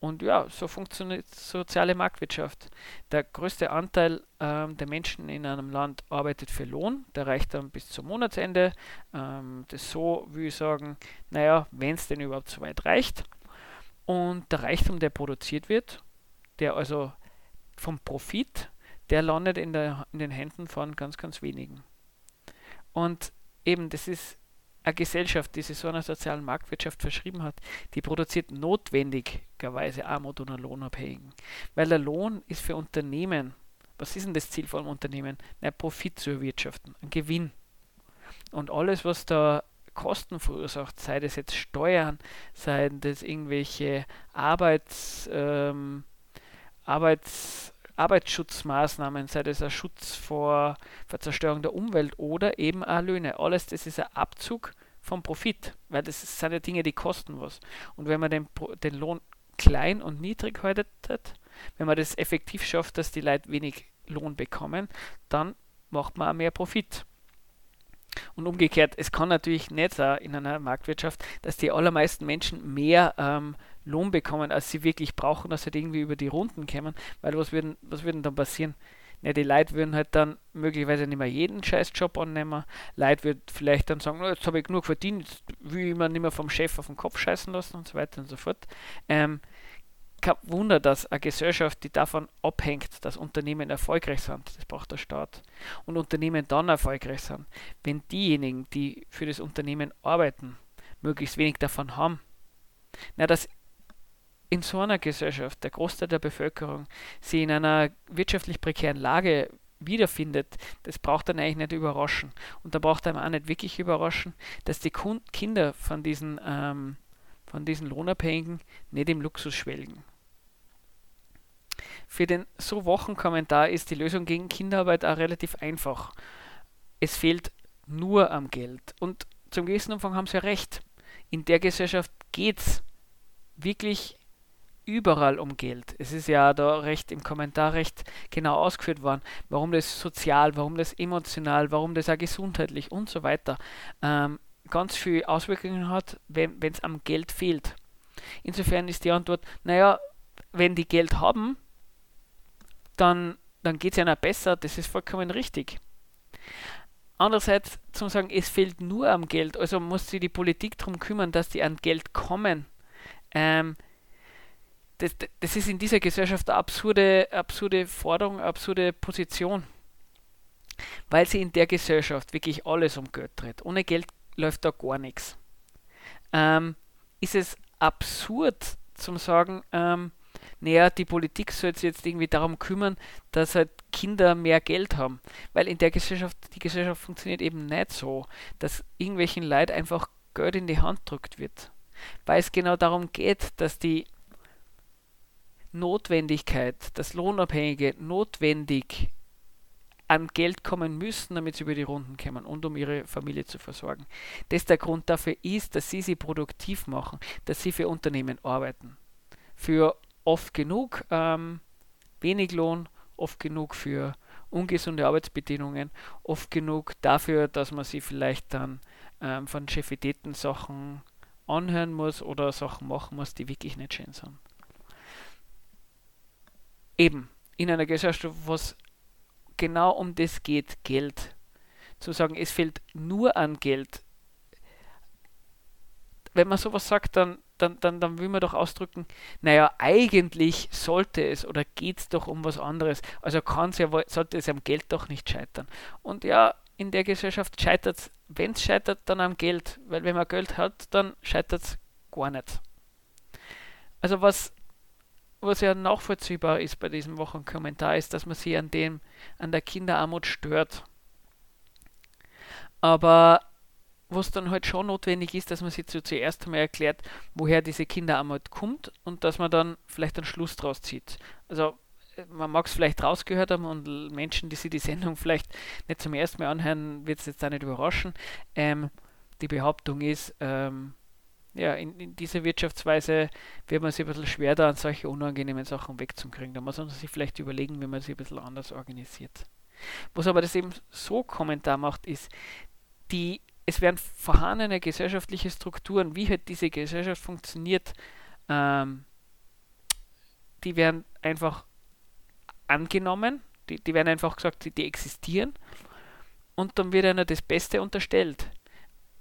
Und ja, so funktioniert soziale Marktwirtschaft. Der größte Anteil ähm, der Menschen in einem Land arbeitet für Lohn, der reicht dann bis zum Monatsende. Ähm, das so, wie ich sagen, naja, wenn es denn überhaupt so weit reicht. Und der Reichtum, der produziert wird, der also vom Profit, der landet in, der, in den Händen von ganz, ganz wenigen. Und eben, das ist eine Gesellschaft, die sich so einer sozialen Marktwirtschaft verschrieben hat, die produziert notwendigerweise Armut und Lohnabhängigen. Weil der Lohn ist für Unternehmen, was ist denn das Ziel von einem Unternehmen? Na, Profit zu erwirtschaften, ein Gewinn. Und alles, was da Kosten verursacht, sei das jetzt Steuern, sei das irgendwelche Arbeits, ähm, Arbeits Arbeitsschutzmaßnahmen, sei das ein Schutz vor, vor Zerstörung der Umwelt oder eben auch Löhne. Alles das ist ein Abzug vom Profit, weil das sind ja Dinge, die kosten was. Und wenn man den, den Lohn klein und niedrig haltet, wenn man das effektiv schafft, dass die Leute wenig Lohn bekommen, dann macht man auch mehr Profit. Und umgekehrt, es kann natürlich nicht sein in einer Marktwirtschaft, dass die allermeisten Menschen mehr ähm, Lohn bekommen, als sie wirklich brauchen, dass sie halt irgendwie über die Runden kommen, weil was würden, was würden dann passieren? Ja, die Leute würden halt dann möglicherweise nicht mehr jeden Scheißjob annehmen. Leute würden vielleicht dann sagen, oh, jetzt habe ich genug verdient, jetzt will ich mir nicht mehr vom Chef auf den Kopf scheißen lassen und so weiter und so fort. Ähm, kein Wunder, dass eine Gesellschaft, die davon abhängt, dass Unternehmen erfolgreich sind, das braucht der Staat, und Unternehmen dann erfolgreich sind, wenn diejenigen, die für das Unternehmen arbeiten, möglichst wenig davon haben, na, dass in so einer Gesellschaft der Großteil der Bevölkerung sich in einer wirtschaftlich prekären Lage wiederfindet, das braucht dann eigentlich nicht überraschen. Und da braucht einem auch nicht wirklich überraschen, dass die Kinder von diesen, ähm, von diesen Lohnabhängigen nicht im Luxus schwelgen. Für den so Wochenkommentar ist die Lösung gegen Kinderarbeit auch relativ einfach. Es fehlt nur am Geld. Und zum gewissen Umfang haben sie ja recht. In der Gesellschaft geht es wirklich überall um Geld. Es ist ja da recht im Kommentar recht genau ausgeführt worden, warum das sozial, warum das emotional, warum das auch gesundheitlich und so weiter ähm, ganz viele Auswirkungen hat, wenn es am Geld fehlt. Insofern ist die Antwort, naja, wenn die Geld haben, dann, dann geht es ihnen besser, das ist vollkommen richtig. Andererseits zum sagen, es fehlt nur am Geld, also muss sich die Politik darum kümmern, dass die an Geld kommen. Ähm, das, das ist in dieser Gesellschaft eine absurde, absurde Forderung, eine absurde Position. Weil sie in der Gesellschaft wirklich alles um Geld dreht. Ohne Geld läuft da gar nichts. Ähm, ist es absurd zum sagen, ähm, naja, die Politik soll sich jetzt irgendwie darum kümmern, dass halt Kinder mehr Geld haben. Weil in der Gesellschaft, die Gesellschaft funktioniert eben nicht so, dass irgendwelchen Leuten einfach Geld in die Hand drückt wird. Weil es genau darum geht, dass die Notwendigkeit, dass Lohnabhängige notwendig an Geld kommen müssen, damit sie über die Runden kommen und um ihre Familie zu versorgen. Das der Grund dafür ist, dass sie sie produktiv machen, dass sie für Unternehmen arbeiten. Für oft genug ähm, wenig Lohn, oft genug für ungesunde Arbeitsbedingungen, oft genug dafür, dass man sie vielleicht dann ähm, von Chefitäten Sachen anhören muss oder Sachen machen muss, die wirklich nicht schön sind eben in einer Gesellschaft, was genau um das geht, Geld. Zu sagen, es fehlt nur an Geld. Wenn man sowas sagt, dann, dann, dann, dann will man doch ausdrücken, naja, eigentlich sollte es oder geht es doch um was anderes. Also kann es ja, sollte es am Geld doch nicht scheitern. Und ja, in der Gesellschaft scheitert es, wenn es scheitert, dann am Geld. Weil wenn man Geld hat, dann scheitert es gar nicht. Also was was ja nachvollziehbar ist bei diesem Wochenkommentar, ist, dass man sich an dem, an der Kinderarmut stört. Aber was dann halt schon notwendig ist, dass man sich zuerst einmal erklärt, woher diese Kinderarmut kommt und dass man dann vielleicht einen Schluss draus zieht. Also man mag es vielleicht rausgehört haben und Menschen, die sich die Sendung vielleicht nicht zum ersten Mal anhören, wird es jetzt auch nicht überraschen. Ähm, die Behauptung ist, ähm, ja, in, in dieser Wirtschaftsweise wird man sich ein bisschen schwer da an solche unangenehmen Sachen wegzukriegen. Da muss man sich vielleicht überlegen, wie man sich ein bisschen anders organisiert. Was aber das eben so Kommentar macht, ist, die, es werden vorhandene gesellschaftliche Strukturen, wie halt diese Gesellschaft funktioniert, ähm, die werden einfach angenommen, die, die werden einfach gesagt, die, die existieren und dann wird einer das Beste unterstellt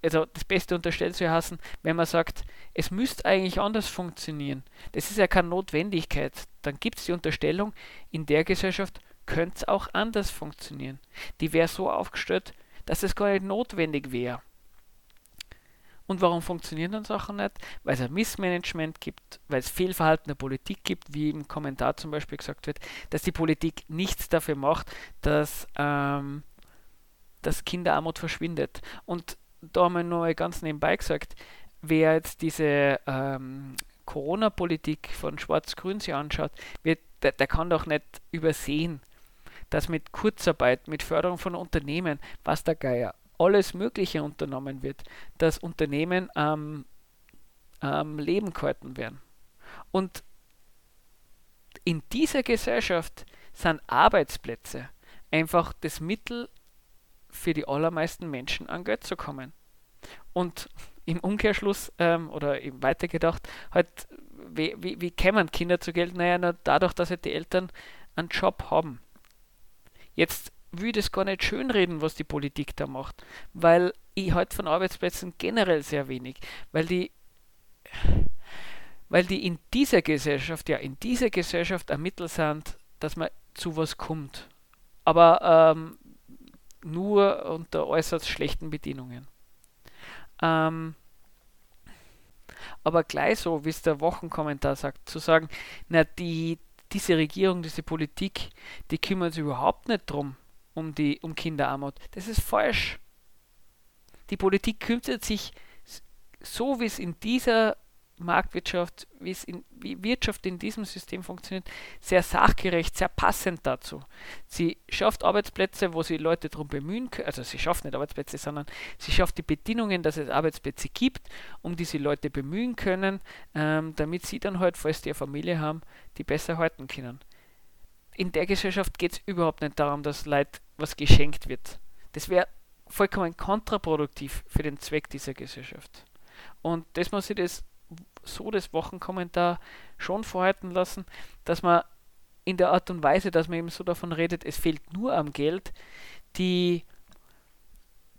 also das Beste unterstellt zu hassen, wenn man sagt, es müsste eigentlich anders funktionieren. Das ist ja keine Notwendigkeit. Dann gibt es die Unterstellung, in der Gesellschaft könnte es auch anders funktionieren. Die wäre so aufgestellt, dass es gar nicht notwendig wäre. Und warum funktionieren dann Sachen nicht? Weil es ein Missmanagement gibt, weil es Fehlverhalten der Politik gibt, wie im Kommentar zum Beispiel gesagt wird, dass die Politik nichts dafür macht, dass, ähm, dass Kinderarmut verschwindet. Und da haben wir noch ganz nebenbei gesagt, wer jetzt diese ähm, Corona-Politik von Schwarz-Grün sich anschaut, wird, der, der kann doch nicht übersehen, dass mit Kurzarbeit, mit Förderung von Unternehmen, was der Geier, alles Mögliche unternommen wird, dass Unternehmen am ähm, Leben gehalten werden. Und in dieser Gesellschaft sind Arbeitsplätze einfach das Mittel für die allermeisten Menschen an Geld zu kommen. Und im Umkehrschluss ähm, oder eben weitergedacht, halt, wie, wie, wie kämen Kinder zu Geld? Naja, na, dadurch, dass halt die Eltern einen Job haben. Jetzt will ich das gar nicht schönreden, was die Politik da macht, weil ich halt von Arbeitsplätzen generell sehr wenig, weil die weil die in dieser Gesellschaft, ja, in dieser Gesellschaft ermittelt sind, dass man zu was kommt. Aber ähm, nur unter äußerst schlechten Bedingungen. Ähm, aber gleich so, wie es der Wochenkommentar sagt, zu sagen, na, die, diese Regierung, diese Politik, die kümmert sich überhaupt nicht drum, um die um Kinderarmut. Das ist falsch. Die Politik kümmert sich so, wie es in dieser Marktwirtschaft, in, wie Wirtschaft in diesem System funktioniert, sehr sachgerecht, sehr passend dazu. Sie schafft Arbeitsplätze, wo sie Leute darum bemühen können, also sie schafft nicht Arbeitsplätze, sondern sie schafft die Bedingungen, dass es Arbeitsplätze gibt, um die sie Leute bemühen können, ähm, damit sie dann halt, falls die eine Familie haben, die besser halten können. In der Gesellschaft geht es überhaupt nicht darum, dass Leute was geschenkt wird. Das wäre vollkommen kontraproduktiv für den Zweck dieser Gesellschaft. Und das muss ich das so das Wochenkommentar schon vorhalten lassen, dass man in der Art und Weise, dass man eben so davon redet, es fehlt nur am Geld, die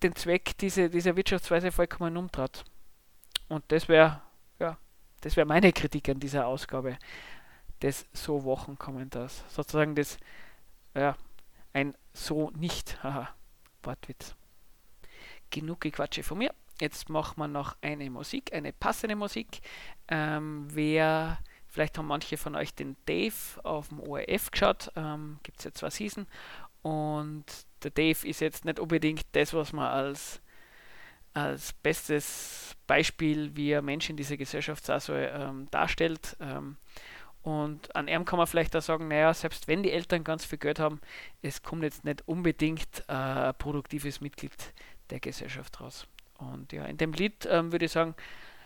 den Zweck diese, dieser Wirtschaftsweise vollkommen umtrat. Und das wäre ja, das wäre meine Kritik an dieser Ausgabe des so Wochenkommentars. Sozusagen das ja, ein so nicht, haha, Wortwitz. Genug Gequatsche von mir jetzt machen wir noch eine Musik, eine passende Musik. Ähm, wer, vielleicht haben manche von euch den Dave auf dem ORF geschaut, ähm, gibt es ja zwei Season. Und der Dave ist jetzt nicht unbedingt das, was man als, als bestes Beispiel, wie ein Mensch in dieser Gesellschaft so, ähm, darstellt. Ähm, und an ihm kann man vielleicht auch sagen, naja, selbst wenn die Eltern ganz viel Geld haben, es kommt jetzt nicht unbedingt äh, ein produktives Mitglied der Gesellschaft raus. Und ja, in dem Lied ähm, würde ich sagen,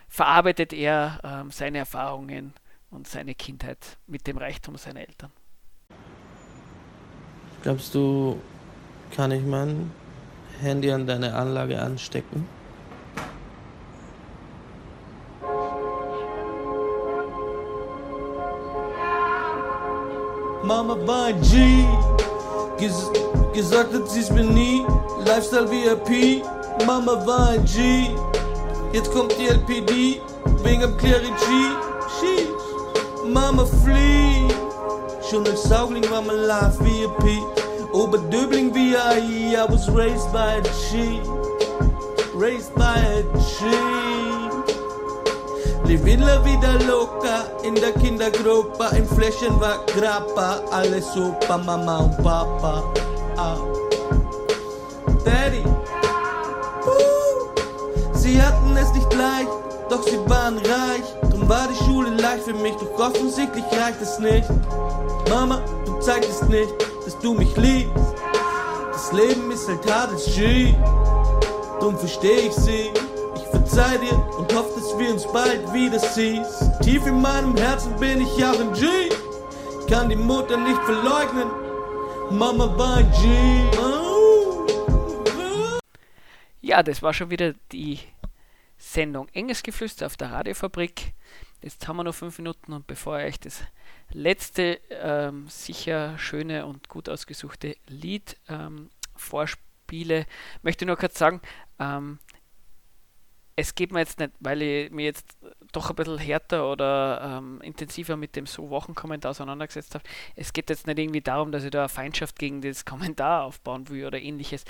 verarbeitet er ähm, seine Erfahrungen und seine Kindheit mit dem Reichtum seiner Eltern. Glaubst du, kann ich mein Handy an deine Anlage anstecken? Mama war G, Ges gesagt hat sie's mir nie, Lifestyle VIP. Mama war ein G. Jetzt kommt die LPD wegen am Clerici. Sheesh. Mama flieh. Schon als Saugling war mein Life VIP. Oberdöbling wie AI. I was raised by a G. Raised by a G. Livin la vida loca in der Kindergruppe. Im Fläschchen war Grappa. Alles super, Mama und Papa. Ah. Daddy. Sie hatten es nicht leicht, doch sie waren reich. Drum war die Schule leicht für mich, doch offensichtlich reicht es nicht. Mama, du zeigst nicht, dass du mich liebst. Das Leben ist halt hart als G, drum versteh ich sie. Ich verzeih dir und hoffe, dass wir uns bald wieder siehst. Tief in meinem Herzen bin ich auch ein G. Kann die Mutter nicht verleugnen. Mama war ein G. Ja, das war schon wieder die Sendung Enges Geflüster auf der Radiofabrik. Jetzt haben wir noch fünf Minuten und bevor ich euch das letzte ähm, sicher schöne und gut ausgesuchte Lied ähm, vorspiele, möchte ich nur kurz sagen, ähm, es geht mir jetzt nicht, weil ich mir jetzt doch ein bisschen härter oder ähm, intensiver mit dem so Wochenkommentar auseinandergesetzt habe. Es geht jetzt nicht irgendwie darum, dass ich da eine Feindschaft gegen das Kommentar aufbauen will oder ähnliches.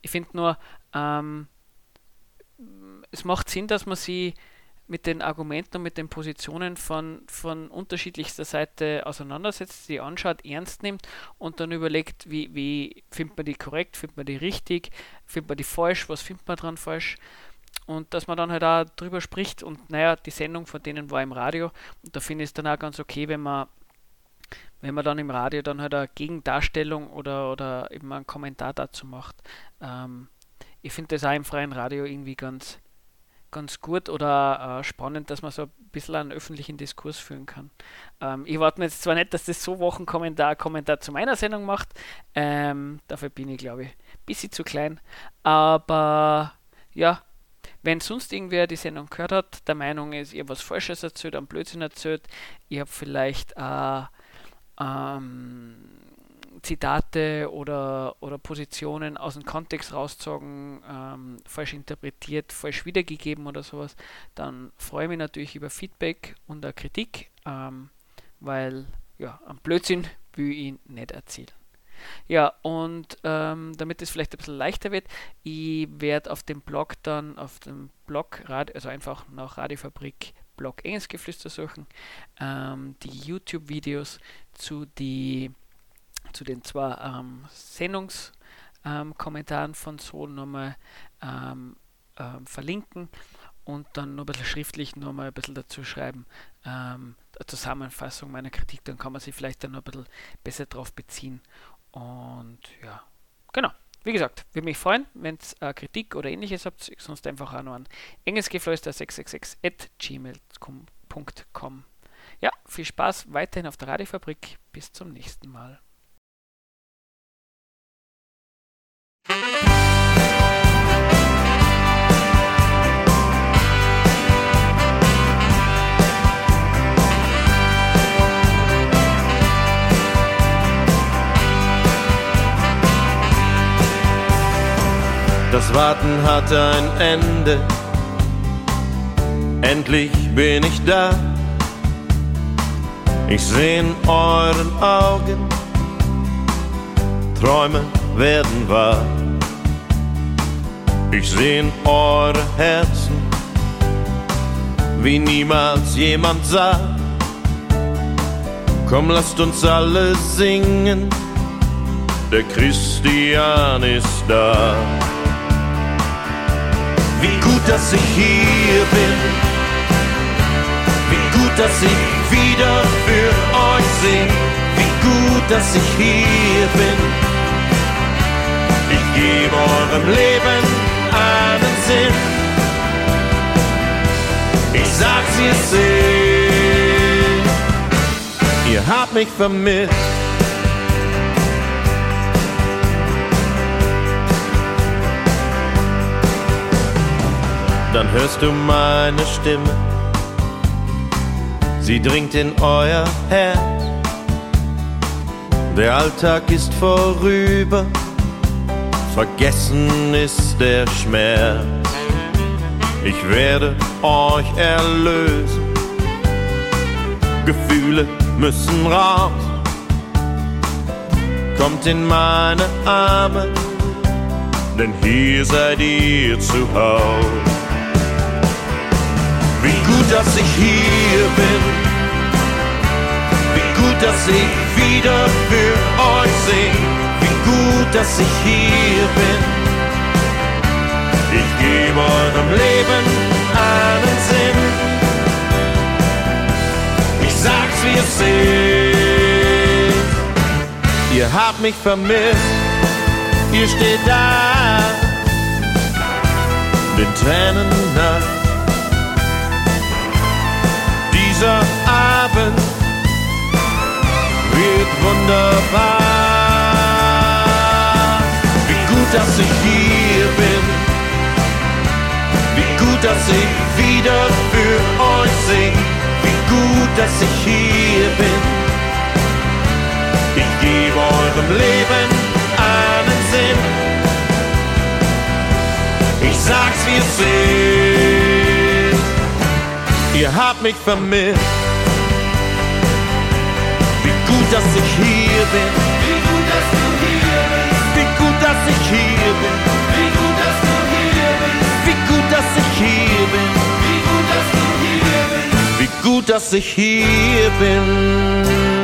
Ich finde nur, ähm, es macht Sinn, dass man sie mit den Argumenten und mit den Positionen von, von unterschiedlichster Seite auseinandersetzt, sie anschaut, ernst nimmt und dann überlegt, wie, wie findet man die korrekt, findet man die richtig, findet man die falsch, was findet man dran falsch und dass man dann halt auch drüber spricht und naja, die Sendung von denen war im Radio und da finde ich es dann auch ganz okay, wenn man wenn man dann im Radio dann halt eine Gegendarstellung oder, oder eben einen Kommentar dazu macht. Ähm, ich finde das auch im freien Radio irgendwie ganz, ganz gut oder äh, spannend, dass man so ein bisschen einen öffentlichen Diskurs führen kann. Ähm, ich warte mir jetzt zwar nicht, dass das so Wochenkommentar Kommentar zu meiner Sendung macht, ähm, dafür bin ich glaube ich ein bisschen zu klein, aber ja, wenn sonst irgendwer die Sendung gehört hat, der Meinung ist, habe was Falsches erzählt, einen Blödsinn erzählt, ich habe vielleicht äh, ähm, Zitate oder, oder Positionen aus dem Kontext rauszogen, ähm, falsch interpretiert, falsch wiedergegeben oder sowas, dann freue ich mich natürlich über Feedback und eine Kritik, ähm, weil ja, am Blödsinn will ich ihn nicht erzählen. Ja, und ähm, damit es vielleicht ein bisschen leichter wird, ich werde auf dem Blog dann, auf dem Blog, also einfach nach Radiofabrik Blog Engelsgeflüster suchen, ähm, die YouTube-Videos zu die zu den zwei ähm, Sendungskommentaren ähm, von so nochmal ähm, ähm, verlinken. und dann noch ein bisschen schriftlich noch mal ein bisschen dazu schreiben, ähm, eine Zusammenfassung meiner Kritik, dann kann man sich vielleicht dann noch ein bisschen besser darauf beziehen. Und ja, genau. Wie gesagt, würde mich freuen, wenn ihr äh, Kritik oder ähnliches habt, sonst einfach auch noch an engelsgeflüster666 at gmail.com. Ja, viel Spaß weiterhin auf der Radiofabrik. Bis zum nächsten Mal. Das Warten hat ein Ende. Endlich bin ich da. Ich seh in euren Augen, Träume werden wahr. Ich seh in eure Herzen, wie niemals jemand sah. Komm, lasst uns alle singen, der Christian ist da. Wie gut, dass ich hier bin. Wie gut, dass ich wieder für euch sing. Wie gut, dass ich hier bin. Ich gebe eurem Leben einen Sinn. Ich sag's, ihr seht. Ihr habt mich vermisst. Dann hörst du meine Stimme. Sie dringt in euer Herz. Der Alltag ist vorüber, vergessen ist der Schmerz. Ich werde euch erlösen. Gefühle müssen raus. Kommt in meine Arme, denn hier seid ihr zu Hause. Wie gut, dass ich hier bin. Wie gut, dass ich wieder für euch sing. Wie gut, dass ich hier bin. Ich gebe eurem Leben einen Sinn. Ich sag's, wie es ist. Ihr habt mich vermisst. Ihr steht da. Den Tränen nach dieser Abend wird wunderbar. Wie gut, dass ich hier bin. Wie gut, dass ich wieder für euch sing. Wie gut, dass ich hier bin. Ich gebe eurem Leben einen Sinn. Ich sag's, wie es ist. Ihr habt mich vermisst. Wie gut, dass ich hier bin. Wie gut, dass du hier bist. Wie gut, dass ich hier bin. Wie gut, dass du hier bist. Wie gut, dass ich hier bin. Wie gut, dass du hier bist. Wie gut, dass ich hier bin.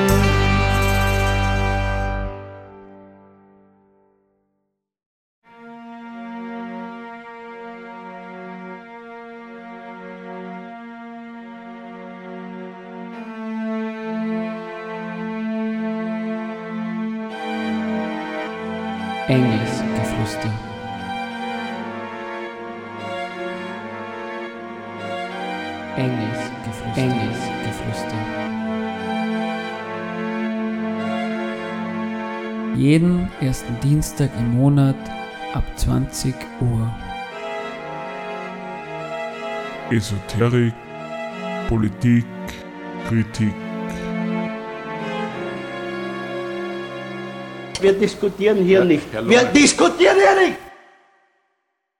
Jeden ersten Dienstag im Monat ab 20 Uhr. Esoterik, Politik, Kritik. Wir diskutieren hier nicht. Wir diskutieren hier nicht!